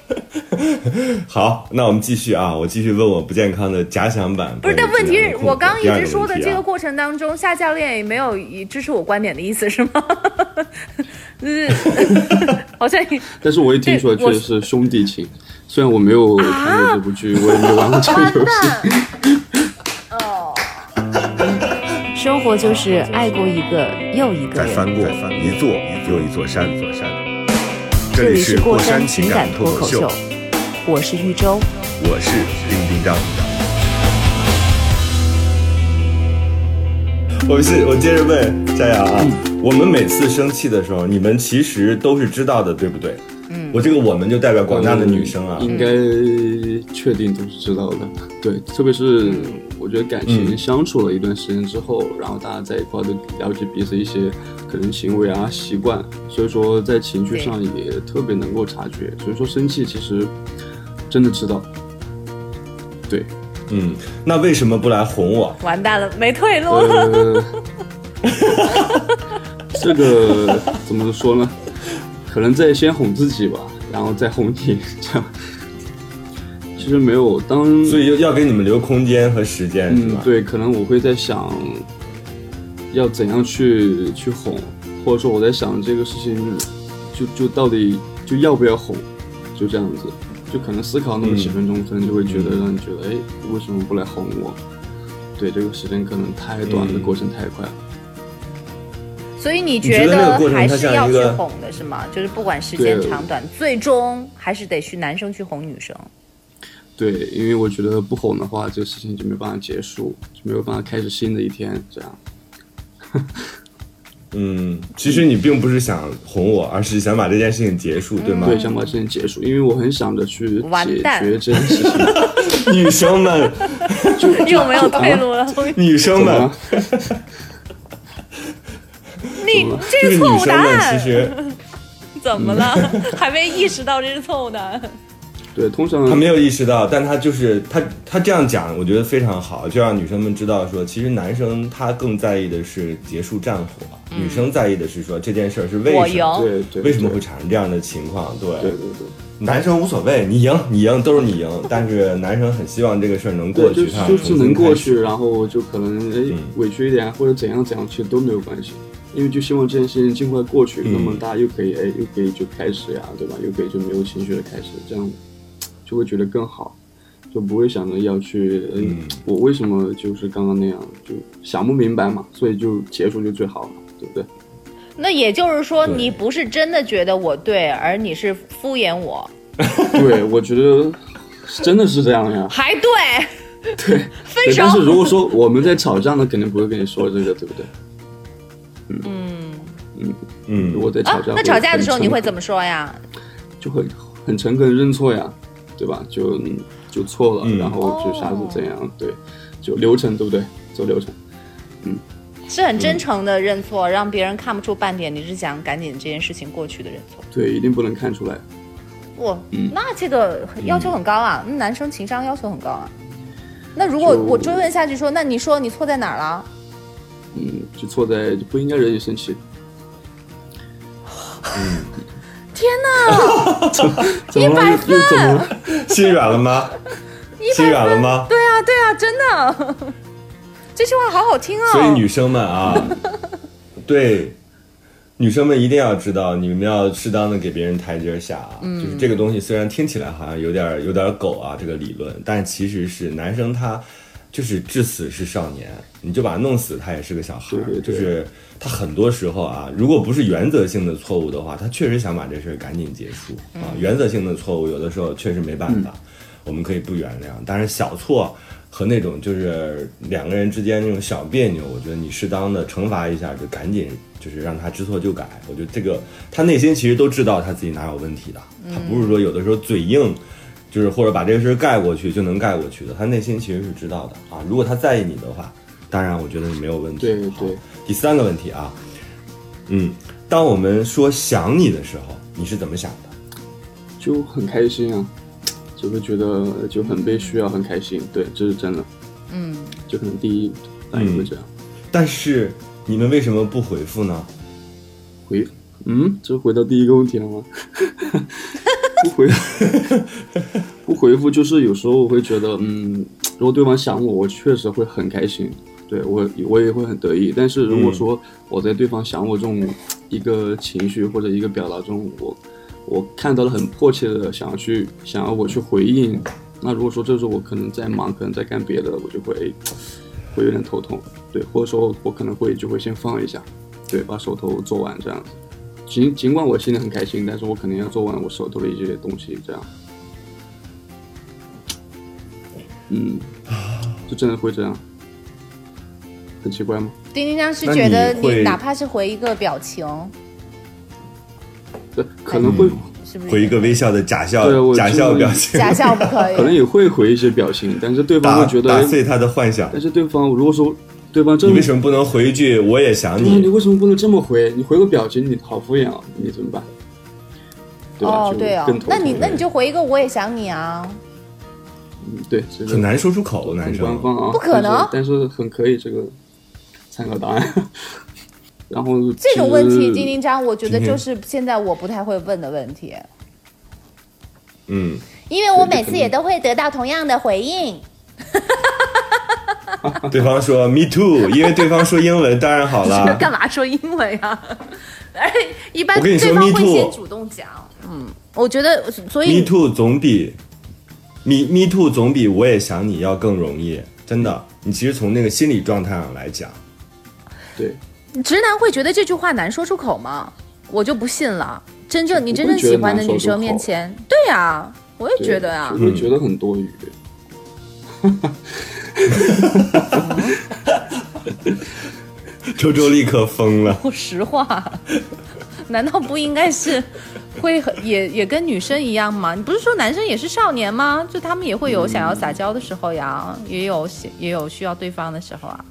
好，那我们继续啊，我继续问我不健康的假想版。不是，但问题是我刚刚一直说的这个过过程当中，夏教练也没有以支持我观点的意思是吗？嗯 好像也但是我也听出来确实是兄弟情，虽然我没有看过这部剧，我也没有玩过这个游戏。蛋。哦，生活就是爱过一个又一个人。再翻过一座又一座山，座山。这里是过山情情感脱口秀，我是玉州。我是丁丁张。我是我接着问佳瑶啊，我们每次生气的时候，你们其实都是知道的，对不对？嗯，我这个我们就代表广大的女生啊。应该确定都是知道的。对，特别是我觉得感情嗯相处了一段时间之后，然后大家在一块都了解彼此一些可能行为啊、习惯，所以说在情绪上也特别能够察觉。所以说生气其实真的知道。对，嗯，那为什么不来哄我？完蛋了，没退路了。呃，这个怎么说呢？可能在先哄自己吧，然后再哄你，这样。其实没有当，所以要给你们留空间和时间，是吧？，嗯对，可能我会在想，要怎样去去哄，或者说我在想这个事情，就就到底就要不要哄，就这样子，就可能思考那么几分钟，可能就会觉得让你觉得，哎，为什么不来哄我？对，这个时间可能太短了，嗯过程太快了。所以你觉觉得还是要去哄的是吗？就是不管时间长短，最终还是得去男生去哄女生。对，因为我觉得不哄的话，这个事情就没办法结束，就没有办法开始新的一天。这样，嗯，其实你并不是想哄我，而是想把这件事情结束，对吗？对，想把这件结束，因为我很想着去解决这件事情。女生们，又没有退路了。女生们 你这就是是错误答女生们，其案，实 怎么了？还没意识到这是错误答案。对，通常他没有意识到，但他就是他他这样讲，我觉得非常好，就让女生们知道说，其实男生他更在意的是结束战火，女生在意的是说这件事儿是为什么，对对，为什么会产生这样的情况？对，对对对。男生无所谓，你赢你赢都是你赢，但是男生很希望这个事儿能过，去，就他就是能过去，然然后就可能哎嗯委屈一点或者怎样怎样，其实都没有关系，因为就希望这件事情尽快过去，嗯那么大家又可以哎又可以就开始呀，对吧？又可以就没有情绪的开始，这样就会觉得更好，就不会想着要去嗯嗯我为什么就是刚刚那样，就想不明白嘛，所以就结束就最好了，对不对？那也就是说，你不是真的觉得我对，而你是敷衍我，对，我觉得真的是这样呀。还对。对，分对，但是手。如果说我们在吵架呢，肯定不会跟你说这个，对不对？嗯嗯嗯。我在吵架，，啊那吵架的时候你会？怎么说呀？就会很诚恳认错呀，对吧？就就错了，嗯然后就啥子怎样？对，就流程对不对？走流程。嗯是很真诚的认错，让别人看不出半点你是想赶紧这件事情过去的认错。对，一定不能看出来。哇，嗯那这个要求很高啊，那男生情商要求很高啊。那如果我追问下去说，那你说你错在哪儿了？嗯，就错在就不应该惹你生气。天哪！怎么了？又又怎么了？心软了吗？心软了吗？对啊，对啊，真的，这句话好好听哦。所以女生们啊，对，女生们一定要知道，你们要适当的给别人台阶下啊。就是这个东西虽然听起来好像有点有点狗啊，这个理论，但其实是男生他就是至死是少年，你就把他弄死，他也是个小孩儿。对对对就是他很多时候啊，如果不是原则性的错误的话，他确实想把这事儿赶紧结束啊。原则性的错误有的时候确实没办法，我们可以不原谅，但是小错。和那种就是两个人之间那种小别扭，我觉得你适当的惩罚一下，就赶紧就是让他知错就改。我觉得这个他内心其实都知道他自己哪有问题的，他不是说有的时候嘴硬，就是或者把这个事儿盖过去就能盖过去的，他内心其实是知道的啊。如果他在意你的话，当然我觉得你没有问题。对对，第三个问题啊，嗯，当我们说想你的时候，你是怎么想的？就很开心啊，就会觉得就很被需要，很开心。对，这是真的。嗯，就可能第一反应会这样。但是你们为什么不回复呢？回，嗯，这回到第一个问题了吗？不回，不回复，就是有时候我会觉得，嗯，如果对方想我，我确实会很开心，对我我也会很得意。但是如果说我在对方想我这种一个情绪或者一个表达中，我我看到了很迫切的想要去想要我去回应，那如果说这时候我可能在忙，可能在干别的，我就会会有点头痛，对，或者说我可能会就会先放一下，对，把手头做完这样子。尽尽管我心里很开心，但是我肯定要做完我手头的一些东西，这样。嗯，就真的会这样，很奇怪吗？丁丁张是觉得你哪怕是回一个表情，对，可能会、是不是回一个微笑的假笑假笑表情，假笑不可以？可能也会回一些表情，但是对方打会觉得，哎打碎他的幻想。但是对方如果说对吧这你为，什么不能回一句“我也想你你为什么不能这么回？你回个表情，你好敷衍啊，你怎么办？对吧？哦对哦，那你那你就回一个我也想你啊，嗯对，这”，个很难说出口，男生官方啊，不可能但是但是很可以这个参考答案。然后这种问题，丁丁章，我觉得就是现在我不太会问的问题，嗯，因为我每次也都会得到同样的回应。对方说 “me too”，因为对方说英文，当然好了。干嘛说英文呀？而 且一般对方会先主动讲，嗯，我觉得所以 Me too 总比 Me Me too 总比我也想你要更容易，真的。你其实从那个心理状态上来讲，对，直男会觉得这句话难说出口吗？我就不信了。真正你真正喜欢的女生面前，对呀、我也觉得啊就。会觉得很多余。周周立刻疯了。说实话，难道不应该是会很也也跟女生一样吗？你不是说男生也是少年吗？就他们也会有想要撒娇的时候呀，也有也有需要对方的时候啊。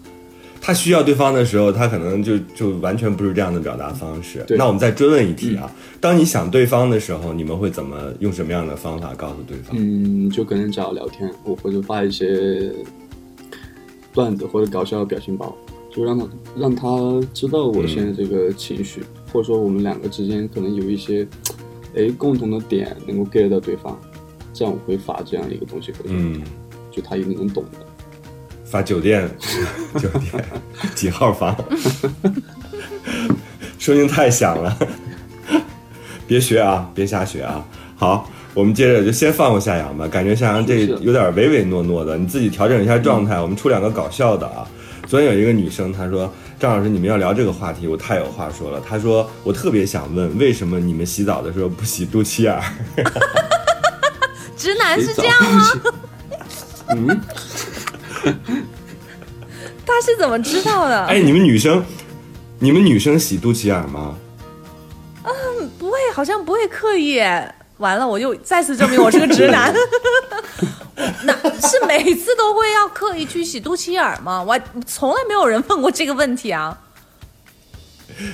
他需要对方的时候，他可能就就完全不是这样的表达方式。那我们再追问一题啊，当你想对方的时候，你们会怎么用什么样的方法告诉对方？嗯，就跟人找聊天，我或者发一些段子或者搞笑的表情包，就让他让他知道我现在这个情绪，或者说我们两个之间可能有一些哎共同的点能够 get 到对方，这样我会发这样一个东西嗯，就他一定能懂的。发酒店，酒店几号房？声音太响了，别学啊，别瞎学啊。好，我们接着就先放过夏阳吧，感觉夏阳这有点唯唯诺诺的，你自己调整一下状态。我们出两个搞笑的啊。昨天有一个女生，她说：“张老师，你们要聊这个话题，我太有话说了。”她说：“我特别想问，为什么你们洗澡的时候不洗肚脐眼儿？”直男是这样样吗？嗯，他是怎么知道的？哎，你们女生，你们女生洗肚脐眼吗？嗯？不会，好像不会刻意。完了，我又再次证明我是个直男。那是每次都会要刻意去洗肚脐眼儿吗？我还从来没有人问过这个问题啊。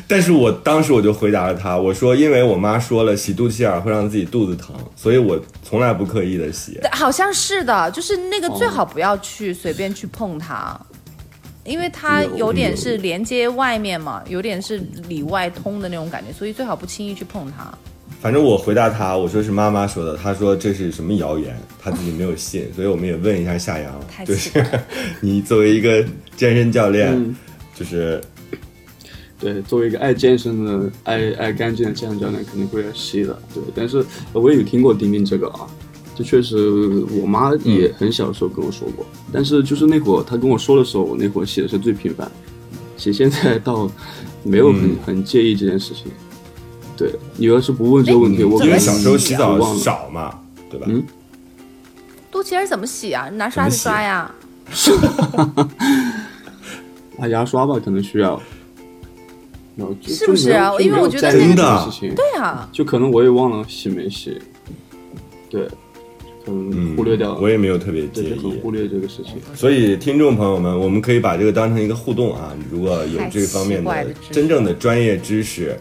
但是我当时我就回答了他，我说因为我妈说了洗肚脐眼儿会让自己肚子疼，所以我从来不刻意的洗。好像是的，就是那个哦最好不要去随便去碰它，因为它有有点是连接外面嘛，有点是里外通的那种感觉，所以最好不轻易去碰它。反正我回答他，我说是妈妈说的，他说这是什么谣言，他自己没有信，所以我们也问一下夏阳太，就是 你作为一个健身教练，嗯就是对，作为一个爱健身的、爱爱干净的健身教练，肯定会要吸的。对，但是我也有听过丁丁这个啊，这确实我妈也很小的时候跟我说过，但是就是那会儿她跟我说的时候，我那会儿吸的是最频繁，其实现在倒没有很、嗯很介意这件事情。对你要是不问这个问题，我因为小时候洗澡。少嘛，对吧？嗯肚脐眼怎么洗啊？拿刷子刷呀？拿牙刷吧，可能需要。是不是啊因为我觉得就没有那个在意这件事情，对啊、就可能我也忘了洗没洗，对，可能嗯，忽略掉了。我也没有特别介意。忽略这个事情。所以，听众朋友们，我们可以把这个当成一个互动啊。如果有这方面的真正的专业知识，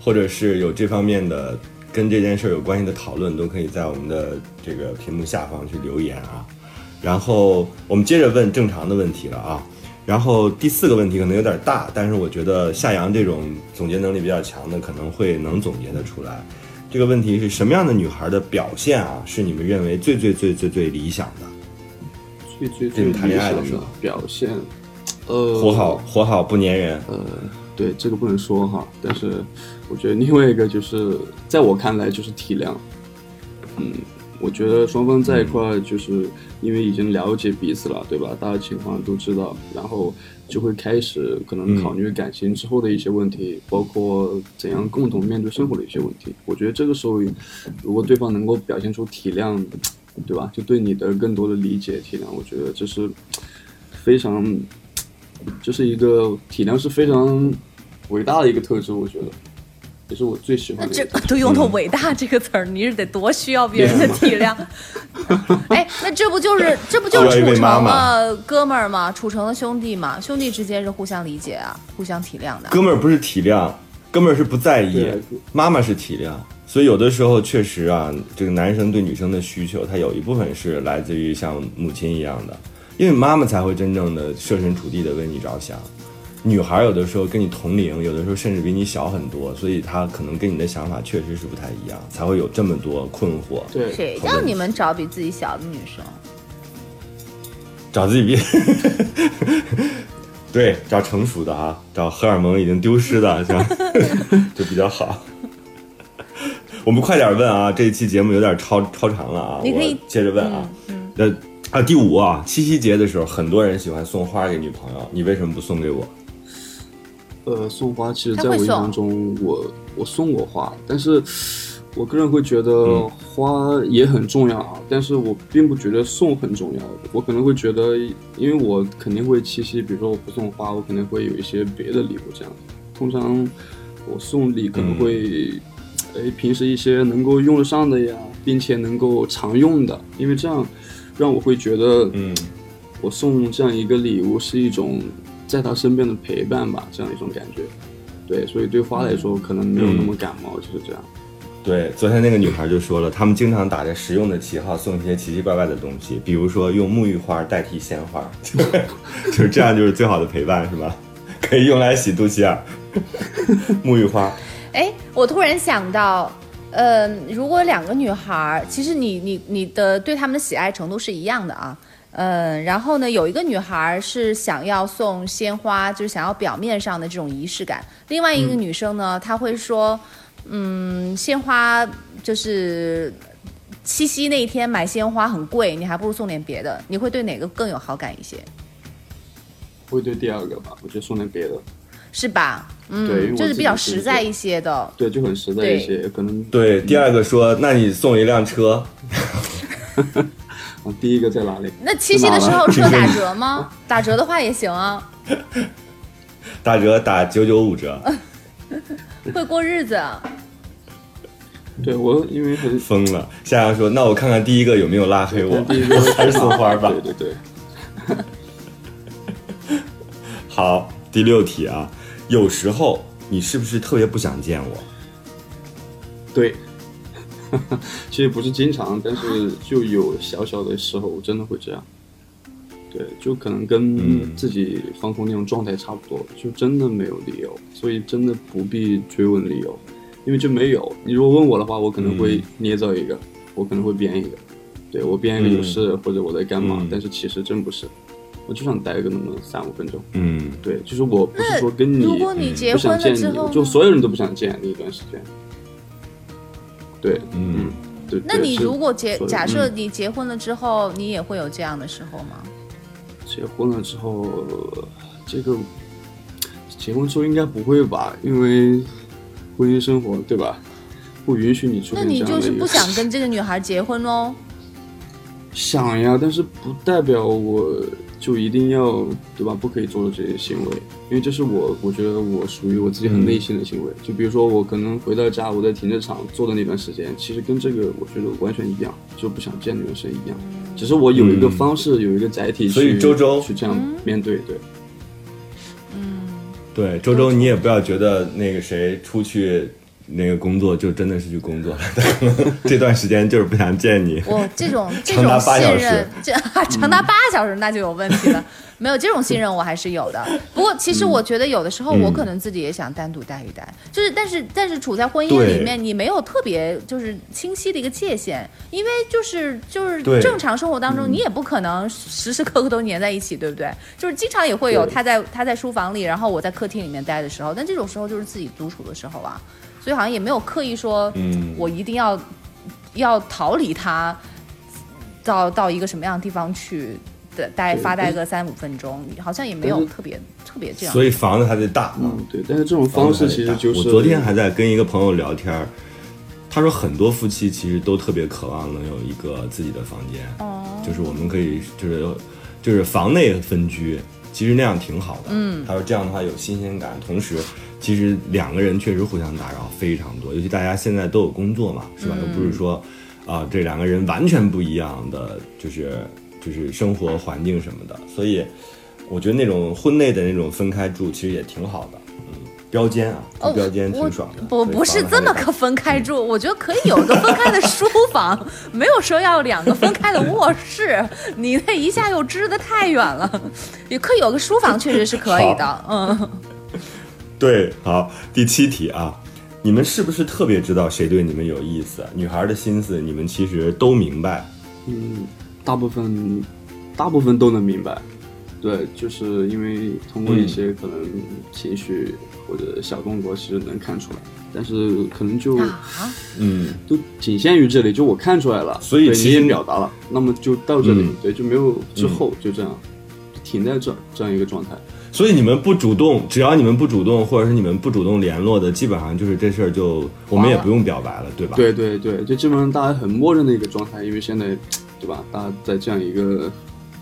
或者是有这方面的跟这件事儿有关系的讨论，都可以在我们的这个屏幕下方去留言啊。然后我们接着问正常的问题了啊。然后第四个问题可能有点大，但是我觉得夏阳这种总结能力比较强的，可能会能总结得出来。这个问题是什么样的女孩的表现啊，是你们认为最最最最最理想的？最最最谈恋爱的时候表现，呃，活好活好不粘人，呃，对，这个不能说哈，但是我觉得另外一个就是，在我看来就是体谅。嗯，我觉得双方在一块儿，就是因为已经了解彼此了，对吧？大家情况都知道，然后就会开始可能考虑感情之后的一些问题，包括怎样共同面对生活的一些问题。我觉得这个时候，如果对方能够表现出体谅，对吧？就对你的更多的理解体谅，我觉得这是非常，这是一个体谅是非常伟大的一个特质，我觉得，也是我最喜欢的一这。都用到“伟大”这个词儿，你是得多需要别人的体谅。哎，那这不就是这不就需要一位处成妈妈了哥们儿吗？处成了兄弟嘛？兄弟之间是互相理解啊，互相体谅的。哥们儿不是体谅，哥们儿是不在意，妈妈是体谅。所以有的时候确实啊，这个男生对女生的需求，他有一部分是来自于像母亲一样的，因为妈妈才会真正的设身处地的为你着想。女孩有的时候跟你同龄，有的时候甚至比你小很多，所以她可能跟你的想法确实是不太一样，才会有这么多困惑。对，谁让你们找比自己小的女生？找自己比，对，找成熟的啊，找荷尔蒙已经丢失的，这样 就比较好。我们快点问啊，这一期节目有点超超长了啊，你可以我接着问啊。那啊，第五啊，七夕节的时候，很多人喜欢送花给女朋友，你为什么不送给我？呃，送花其实在我印象中，我我送过花，但是我个人会觉得嗯花也很重要啊，但是我并不觉得送很重要。我可能会觉得，因为我肯定会七夕，比如说我不送花，我可能会有一些别的礼物这样。通常我送礼可能会，哎、平时一些能够用得上的呀，并且能够常用的，因为这样让我会觉得，嗯，我送这样一个礼物是一种在他身边的陪伴吧，这样一种感觉。对，所以对花来说可能没有那么感冒，就是这样。对，昨天那个女孩就说了，他们经常打着实用的旗号送一些奇奇怪怪的东西，比如说用沐浴花代替鲜花，就是这样，就是最好的陪伴，是吧？可以用来洗肚脐眼儿，沐浴花。哎，我突然想到，呃，如果两个女孩儿，其实你你你的对她们的喜爱程度是一样的啊。嗯，然后呢，有一个女孩是想要送鲜花，就是想要表面上的这种仪式感；另外一个女生呢，她会说，嗯，鲜花就是七夕那一天买鲜花很贵，你还不如送点别的。你会对哪个更有好感一些？会对第二个吧，我觉得送点别的，是吧？嗯，对就是比较实在一些的。对，就很实在一些，可能对，第二个说，那你送一辆车，啊，第一个在哪里？那七夕的时候 车打折吗？打折的话也行啊，打折打九九五折，会过日子。啊对我因为很疯了。夏阳说，那我看看第一个有没有拉黑我，第一个还是送花吧对。对对，好，第六题啊，有时候你是不是特别不想见我？对，其实不是经常，但是就有小小的时候真的会这样。对，就可能嗯跟自己放空那种状态差不多，就真的没有理由，所以真的不必追问理由，因为就没有。你如果问我的话，我可能会捏造一个，我可能会编一个，对我编一个有事、或者我在干嘛，嗯但是其实真不是，我就想待个那么三五分钟。嗯，对，就是我不是说跟你如果你结不想婚了见你，之后，就所有人都不想见你一段时间。对，嗯，对。对那你如果结假设嗯你结婚了之后，你也会有这样的时候吗？结婚了之后，这个结婚之后应该不会吧？因为婚姻生活对吧，不允许你出那现这你就是不 想跟这个女孩结婚喽？想呀，但是不代表我就一定要对吧？不可以做的这些行为，因为这是我我觉得我属于我自己很内心的行为。就比如说我可能回到家，我在停车场坐的那段时间，其实跟这个我觉得完全一样，就不想见那个人一样。只是我有一个嗯方式，有一个载体去，所以周周去这样面对，对。嗯对，周周你也不要觉得那个谁出去那个工作就真的是去工作了，这段时间就是不想见你。我这种 这种八小时信任，这长达八小时那就有问题了。没有这种信任我还是有的。不过其实我觉得有的时候我可能自己也想单独待一待，就是但是但是处在婚姻里面，你没有特别就是清晰的一个界限，因为就是就是正常生活当中你也不可能时时刻刻都黏在一起，对不对？就是经常也会有他在他在书房里，然后我在客厅里面待的时候，但这种时候就是自己独处的时候啊，所以好像也没有刻意说，嗯我一定要要逃离他，到到一个什么样的地方去的待发呆个三五分钟，好像也没有特别特别这样。所以房子还得大。嗯，对，但是这种方式其实就是我昨天还在跟一个朋友聊天儿，他说很多夫妻其实都特别渴望能有一个自己的房间，哦，就是我们可以就是就是房内分居，其实那样挺好的。嗯，他说这样的话有新鲜感，同时其实两个人确实互相打扰非常多，尤其大家现在都有工作嘛，是吧？又不是说啊、这两个人完全不一样的，就是就是生活环境什么的，所以我觉得那种婚内的那种分开住其实也挺好的。嗯，标间啊，住标间挺爽的。不不是这么个分开住，我觉得可以有个分开的书房，没有说要两个分开的卧室，你那一下又支得太远了。也可以有个书房，确实是可以的，嗯。对，好，第七题啊，你们是不是特别知道谁对你们有意思？女孩的心思你们其实都明白。嗯，大部分大部分都能明白。对，就是因为通过一些可能情绪或者小动作，其实能看出来。但是可能就啊，嗯，都仅限于这里，就我看出来了，所以其实对你也表达了，那么就到这里，嗯对，就没有之后，就这样停在这这样一个状态。所以你们不主动，只要你们不主动，或者是你们不主动联络的，基本上就是这事儿就我们也不用表白了，对吧？，对对对，就基本上大家很默认的一个状态，因为现在，对吧？大家在这样一个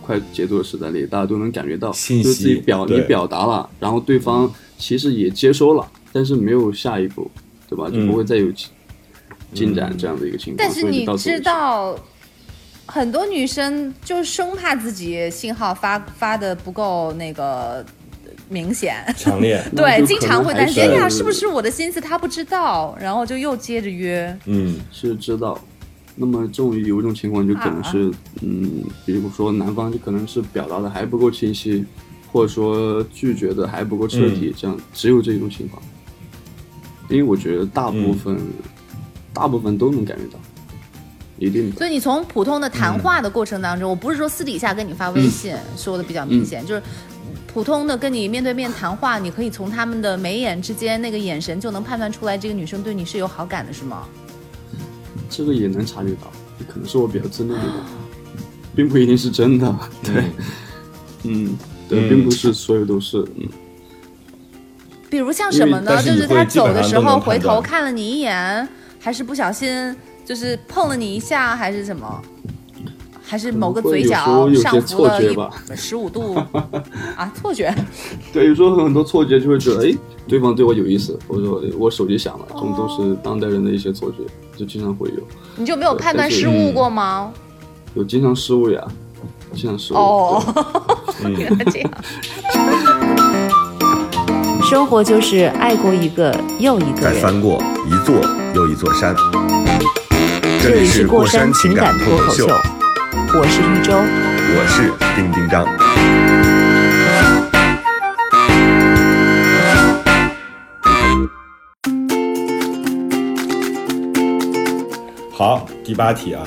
快节奏的时代里，大家都能感觉到，信息就是自己表你表达了，然后对方其实也接收了，但是没有下一步，对吧？就不会再有进进展这样的一个情况。但是你知道，很多女生就生怕自己信号发发的不够那个明显。强烈，对，经常会担心，哎呀，是是不是我的心思他不知道，然后就又接着约。嗯，是知道。那么这种有一种情况就可能啊是，嗯，比如说男方就可能是表达的还不够清晰，或者说拒绝的还不够彻底，这样只有这种情况。因为我觉得大部分、大部分都能感觉到，一定。所以你从普通的谈话的过程当中，我不是说私底下跟你发微信、说的比较明显，就是普通的跟你面对面谈话，你可以从他们的眉眼之间那个眼神就能判断出来，这个女生对你是有好感的，是吗？这个也能察觉到，可能是我比较自恋一点，并不一定是真的。对，嗯，对，嗯并不是所有都是，嗯，比如像什么呢？就是他走的时候回头看了你一眼，还是不小心就是碰了你一下，还是什么？还是某个嘴角候有些上浮了一错觉吧十五度 啊？错觉？对，有时候很多错觉就会觉得，哎，对方对我有意思，或者说哎我手机响了，这种都是当代人的一些错觉，就经常会有，你就没有判断失误过吗？有经常失误呀，经常失误。哦，嗯 原来这样。生活就是爱过一个又一个人。再翻过一座又一座山。这里是过山山情感脱口秀，我是玉州。我是丁丁张。好，第八题啊，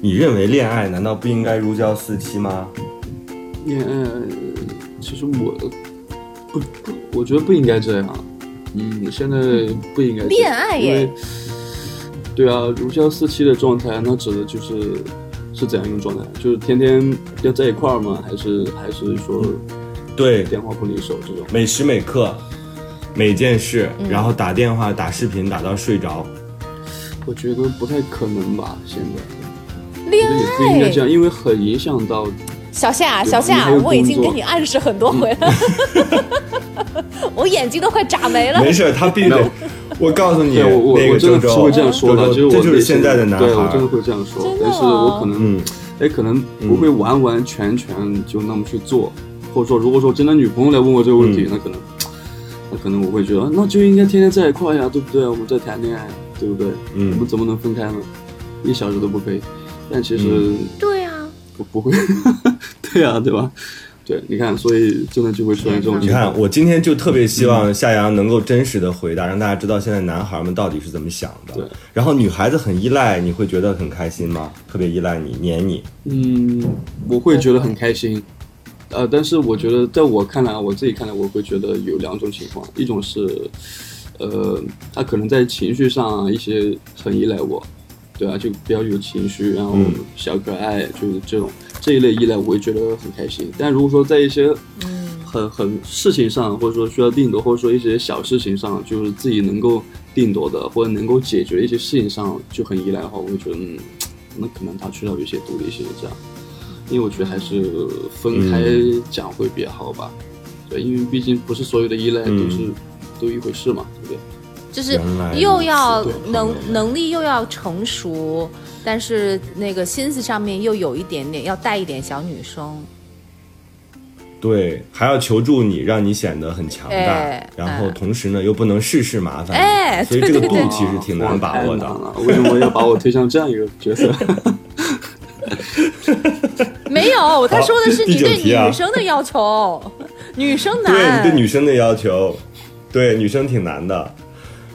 你认为恋爱难道不应该如胶似漆吗？恋爱，其实我不不，我觉得不应该这样。嗯，现在不应该恋爱耶因为对啊，如胶似漆的状态，那指的就是是怎样一种状态？就是天天要在一块儿吗？还是还是说对，电话不离手这种？每时每刻，每件事，嗯然后打电话、打视频打到睡着。我觉得不太可能吧。现在恋我觉得也不应该这，样，因为很影响到小夏，小夏我已经工作跟你暗示很多回了，我眼睛都快眨没了。没事，他必须得。我告诉你，我我我真的是会这样说的，这就是现在的男孩对我真的。会这样说，但是我可能嗯，哎，可能不会完完全全就那么去做，或者说，如果说真的女朋友来问我这个问题，嗯那可能那可能我会觉得，那就应该天天在一块呀，对不对？我们在谈恋爱，对不对？嗯我们怎么能分开呢？一小时都不可以。但其实嗯对啊，不不会，对呀、对吧？对，你看，所以真的就会出现这种你。看，我今天就特别希望夏阳能够真实的回答，让大家知道现在男孩们到底是怎么想的。对，然后女孩子很依赖，你会觉得很开心吗？特别依赖你，黏你。嗯，我会觉得很开心。呃，但是我觉得，在我看来，我自己看来，我会觉得有两种情况，一种是，呃，他可能在情绪上一些很依赖我，对啊，就比较有情绪，然后嗯小可爱，就是这种这一类依赖，我会觉得很开心。但如果说在一些很很事情上，或者说需要定夺，或者说一些小事情上，就是自己能够定夺的，或者能够解决一些事情上就很依赖的话，我会觉得，嗯，那可能他需要有一些独立性这样。因为我觉得还是分开讲会比较好吧。对，因为毕竟不是所有的依赖都是、都一回事嘛，对不对？就是又要能能力又要成熟，但是那个心思上面又有一点点要带一点小女生。对，还要求助你，让你显得很强大，哎然后同时呢又不能事事麻烦，哎所以这个度其实挺难把握的。为什么要把我推向这样一个角色？没有，他说的是你对女生的要求，女生难对，你。对女生的要求，对女生挺难的。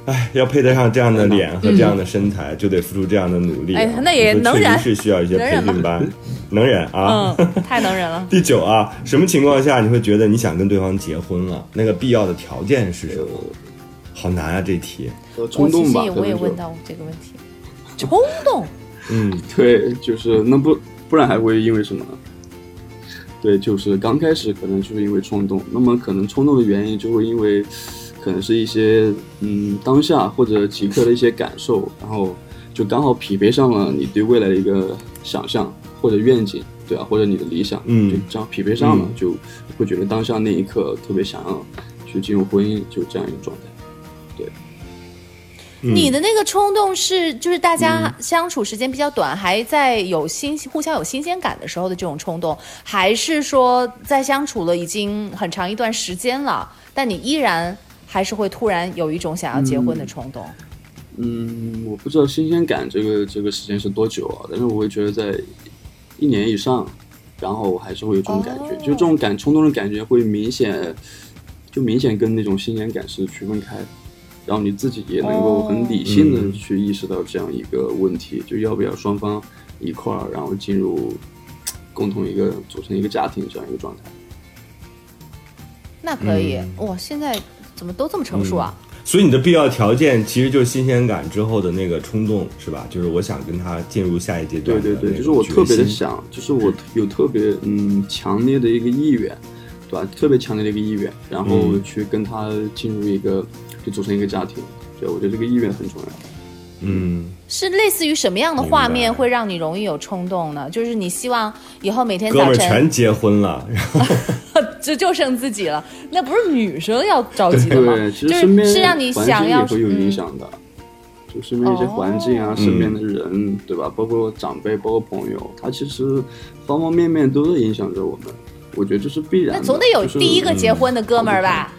哎，要配得上这样的脸和这样的身材，就得付出这样的努力啊。哎那也能忍确实是需要一些培训班，能忍啊。嗯，太能忍了。第九啊，什么情况下你会觉得你想跟对方结婚了？那个必要的条件是什么？好难啊，这题。冲动吧，我也问到这个问题，冲动。嗯，对，就是那不不然还会因为什么呢？对，就是刚开始可能就是因为冲动，那么可能冲动的原因就会因为可能是一些嗯当下或者即刻的一些感受，然后就刚好匹配上了你对未来的一个想象或者愿景，对啊，或者你的理想，嗯就这样匹配上了，嗯就会觉得当下那一刻特别想要去进入婚姻，就这样一个状态。对你的那个冲动是，就是大家相处时间比较短，还在有新互相有新鲜感的时候的这种冲动，还是说在相处了已经很长一段时间了，但你依然还是会突然有一种想要结婚的冲动？嗯，我不知道新鲜感这个这个时间是多久啊，但是我会觉得在一年以上，然后还是会有这种感觉，哦就这种感冲动的感觉会明显，就明显跟那种新鲜感是区分开的。然后你自己也能够很理性的嗯去意识到这样一个问题，就要不要双方一块儿，然后进入共同一个组成一个家庭这样一个状态。那可以，嗯哇，现在怎么都这么成熟啊？所以你的必要条件其实就是新鲜感之后的那个冲动，是吧？就是我想跟他进入下一阶段。对对对，就是我特别的想，就是我有特别嗯强烈的一个意愿，对吧？特别强烈的一个意愿，然后嗯去跟他进入一个，就组成一个家庭。对，我觉得这个意愿很重要。嗯，是类似于什么样的画面会让你容易有冲动呢？就是你希望以后每天哥们儿早晨全结婚了，然 后就就剩自己了，那不是女生要着急的吗？对，其就实身边是是让你环想要境也会有影嗯响的，就身边一些环境啊，嗯身边的人，对吧？包括长辈，包括朋友，他其实方方面面都在影响着我们。我觉得这是必然的。那总得有第一个结婚的哥们儿吧？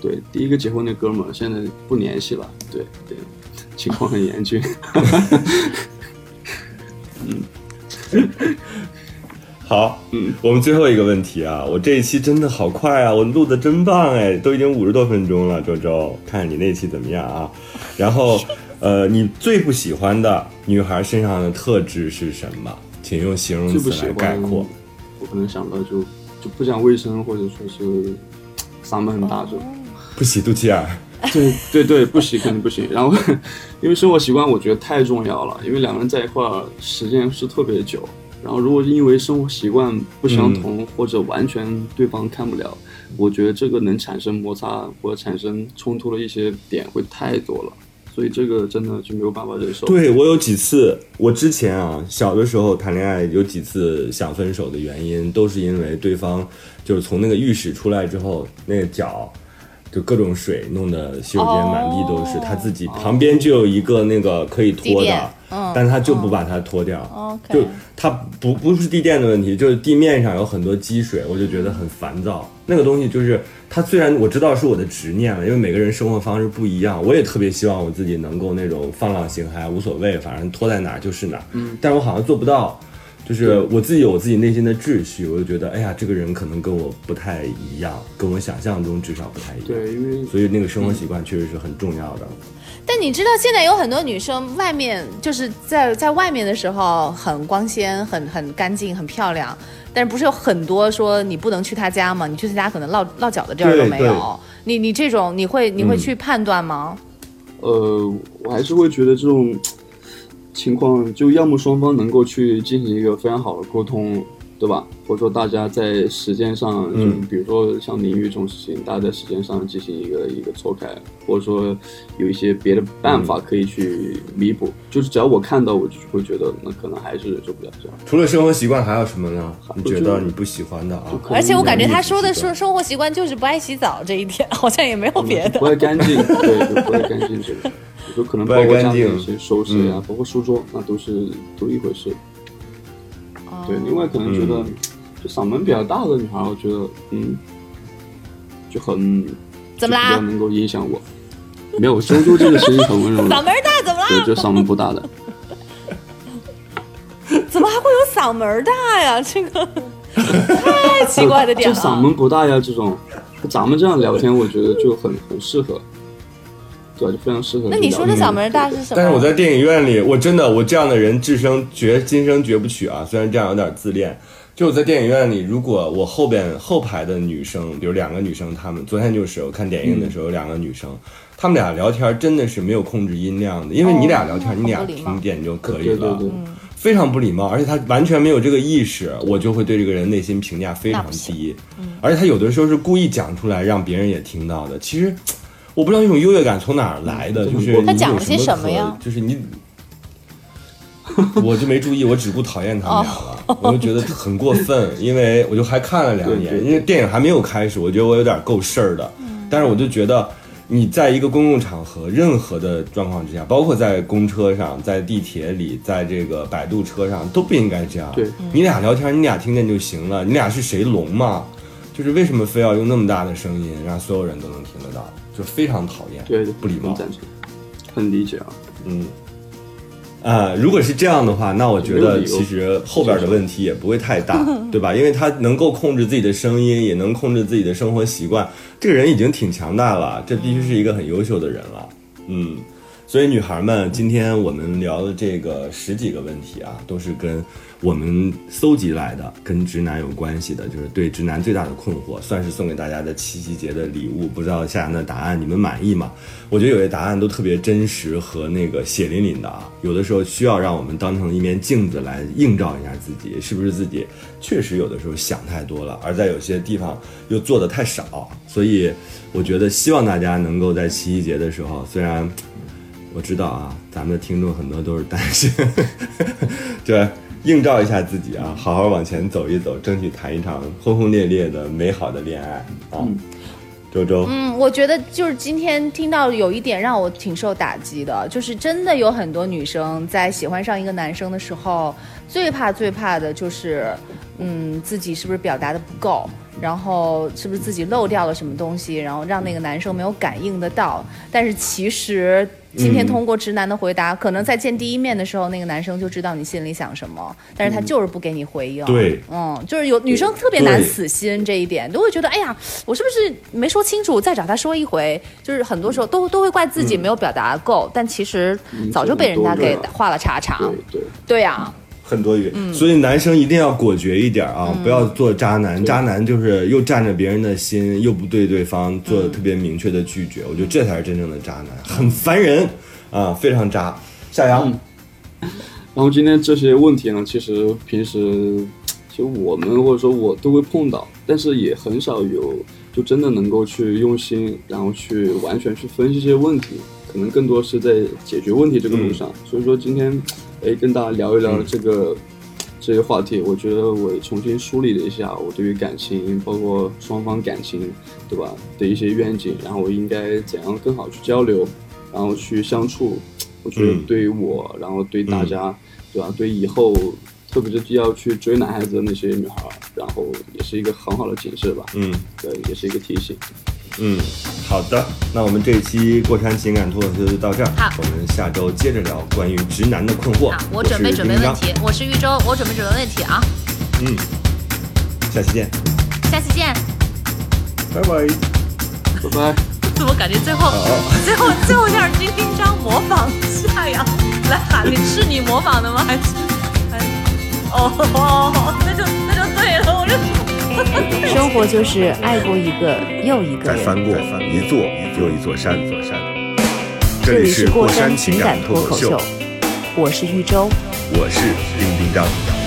对，第一个结婚的哥们儿现在不联系了，对对，情况很严峻。嗯好，嗯，我们最后一个问题啊，我这一期真的好快啊，我录的真棒哎，都已经五十多分钟了，周周，看你那期怎么样啊？然后，呃，你最不喜欢的女孩身上的特质是什么？请用形容词来概括。，我可能想到就就不讲卫生，或者说是嗓门很大就。不洗肚脐眼儿，对对对，不行肯定不行。然后，因为生活习惯我觉得太重要了，因为两个人在一块儿时间是特别久。然后，如果因为生活习惯不相同，或者完全对方看不了，我觉得这个能产生摩擦或者产生冲突的一些点会太多了。所以这个真的就没有办法忍受。对我有几次，我之前啊小的时候谈恋爱有几次想分手的原因，都是因为对方就是从那个浴室出来之后，那个脚就各种水弄得洗手间满地都是，哦他自己旁边就有一个那个可以拖的，嗯。但他就不把它拖掉。就他不不是地垫的问题，就是地面上有很多积水，我就觉得很烦躁。那个东西就是它虽然我知道是我的执念了，因为每个人生活方式不一样，我也特别希望我自己能够那种放浪形骸，无所谓，反正拖在哪儿就是哪儿，嗯，但是我好像做不到。就是我自己有我自己内心的秩序，我就觉得，哎呀，这个人可能跟我不太一样，跟我想象中至少不太一样。对，因为所以那个生活习惯确实是很重要的。但你知道现在有很多女生外面就是在在外面的时候很光鲜、很很干净、很漂亮，但是不是有很多说你不能去她家吗？你去她家可能落落脚的地儿都没有。你你这种你会你会嗯去判断吗？呃，我还是会觉得这种情况，就要么双方能够去进行一个非常好的沟通，对吧？或者说大家在时间上，嗯就比如说像淋浴这种事情，大家在时间上进行一个一个错开，或者说有一些别的办法可以去弥补。就是只要我看到，我就会觉得那可能还是做不了这样。除了生活习惯，还有什么呢？你觉得你不喜欢的啊？而且我感觉他说的是生生活习惯就是不爱洗澡这一点，好像也没有别的不。爱干净，对，就不爱干净这个，有时候可能包括家里爱干净一些收拾呀、嗯包括书桌，那都是都一回事。哦对，另外可能觉得，嗯就嗓门比较大的女孩，我觉得，嗯，就很怎么啦比较能够影响我。没有，周周这个声音很温柔，嗓门大怎么对，就嗓门不大的。怎么还会有嗓门大呀？这个太奇怪的点了。就嗓门不大呀，这种，咱们这样聊天，我觉得就很很适合。对非常适合。那你说这嗓门大是什么？但是我在电影院里，我真的我这样的人至生绝今生绝不娶啊！虽然这样有点自恋，就我在电影院里，如果我后边后排的女生，比如两个女生，她们昨天就是我看电影的时候，有两个女生，她们俩聊天真的是没有控制音量的，因为你俩聊天，哦你俩听见就可以对对了，对，非常不礼貌，而且她完全没有这个意识，我就会对这个人内心评价非常低，而且她有的时候是故意讲出来让别人也听到的，其实。我不知道那种优越感从哪儿来的，就是她你有讲了些什么呀就是你，我就没注意，我只顾讨厌他们俩了，我就觉得很过分，因为我就还看了两眼，因为电影还没有开始，我觉得我有点够事儿的，但是我就觉得。你在一个公共场合，任何的状况之下，包括在公车上、在地铁里、在这个摆渡车上，都不应该这样。对你俩聊天，你俩听见就行了。你俩是谁聋吗？就是为什么非要用那么大的声音，让所有人都能听得到？就非常讨厌，对，不礼貌很。很理解啊。嗯，啊、如果是这样的话，那我觉得其实后边的问题也不会太大，对吧？因为他能够控制自己的声音，也能控制自己的生活习惯，这个人已经挺强大了，这必须是一个很优秀的人了。嗯，所以女孩们，今天我们聊的这个十几个问题啊，都是跟我们搜集来的，跟直男有关系的，就是对直男最大的困惑，算是送给大家的七夕节的礼物。不知道夏阳的答案你们满意吗？我觉得有些答案都特别真实和那个血淋淋的啊，有的时候需要让我们当成一面镜子来映照一下自己，是不是自己确实有的时候想太多了，而在有些地方又做的太少。所以我觉得希望大家能够在七夕节的时候，虽然我知道啊，咱们的听众很多都是单身，对，映照一下自己啊，好好往前走一走，争取谈一场轰轰烈烈的美好的恋爱啊。周周，嗯，我觉得就是今天听到有一点让我挺受打击的，就是真的有很多女生在喜欢上一个男生的时候，最怕最怕的就是，嗯，自己是不是表达的不够，然后是不是自己漏掉了什么东西，然后让那个男生没有感应得到。但是其实今天嗯通过直男的回答，可能在见第一面的时候，那个男生就知道你心里想什么，但是他就是不给你回应。对嗯，就是有女生特别难死心这一点，都会觉得，哎呀，我是不是没说清楚，再找他说一回？就是很多时候都都会怪自己没有表达够，但其实早就被人家给画了叉叉。对对，对呀、很多余，所以男生一定要果决一点啊，不要做渣男。渣男就是又占着别人的心，又不对对方做特别明确的拒绝。我觉得这才是真正的渣男，很烦人啊，非常渣。夏阳，然后今天这些问题呢，其实平时其实我们或者说我都会碰到，但是也很少有就真的能够去用心，然后去完全去分析这些问题，可能更多是在解决问题这个路上。所以说今天，哎，跟大家聊一聊这个这些话题，我觉得我重新梳理了一下我对于感情，包括双方感情，对吧的一些愿景，然后我应该怎样更好去交流，然后去相处。我觉得嗯对于我，然后对大家，对吧？对以后，特别是要去追男孩子的那些女孩，然后也是一个很好的警示吧。嗯对，也是一个提醒。嗯，好的，那我们这一期过山情感脱口秀就到这儿，好我们下周接着聊关于直男的困惑。啊，我准备准备问题，我是玉州，我准备准备问题啊，嗯，下期见，下期见。拜拜。拜拜。怎么感觉最后最后最后像是丁丁章模仿夏阳 来喊你，是你模仿的吗？还是还是哦哦，那就 生活就是爱过一个又一个人。再翻过一座又一座山，座山。这这里里是是过山情情感感脱口秀脱口秀，，我是玉州。我是丁丁张。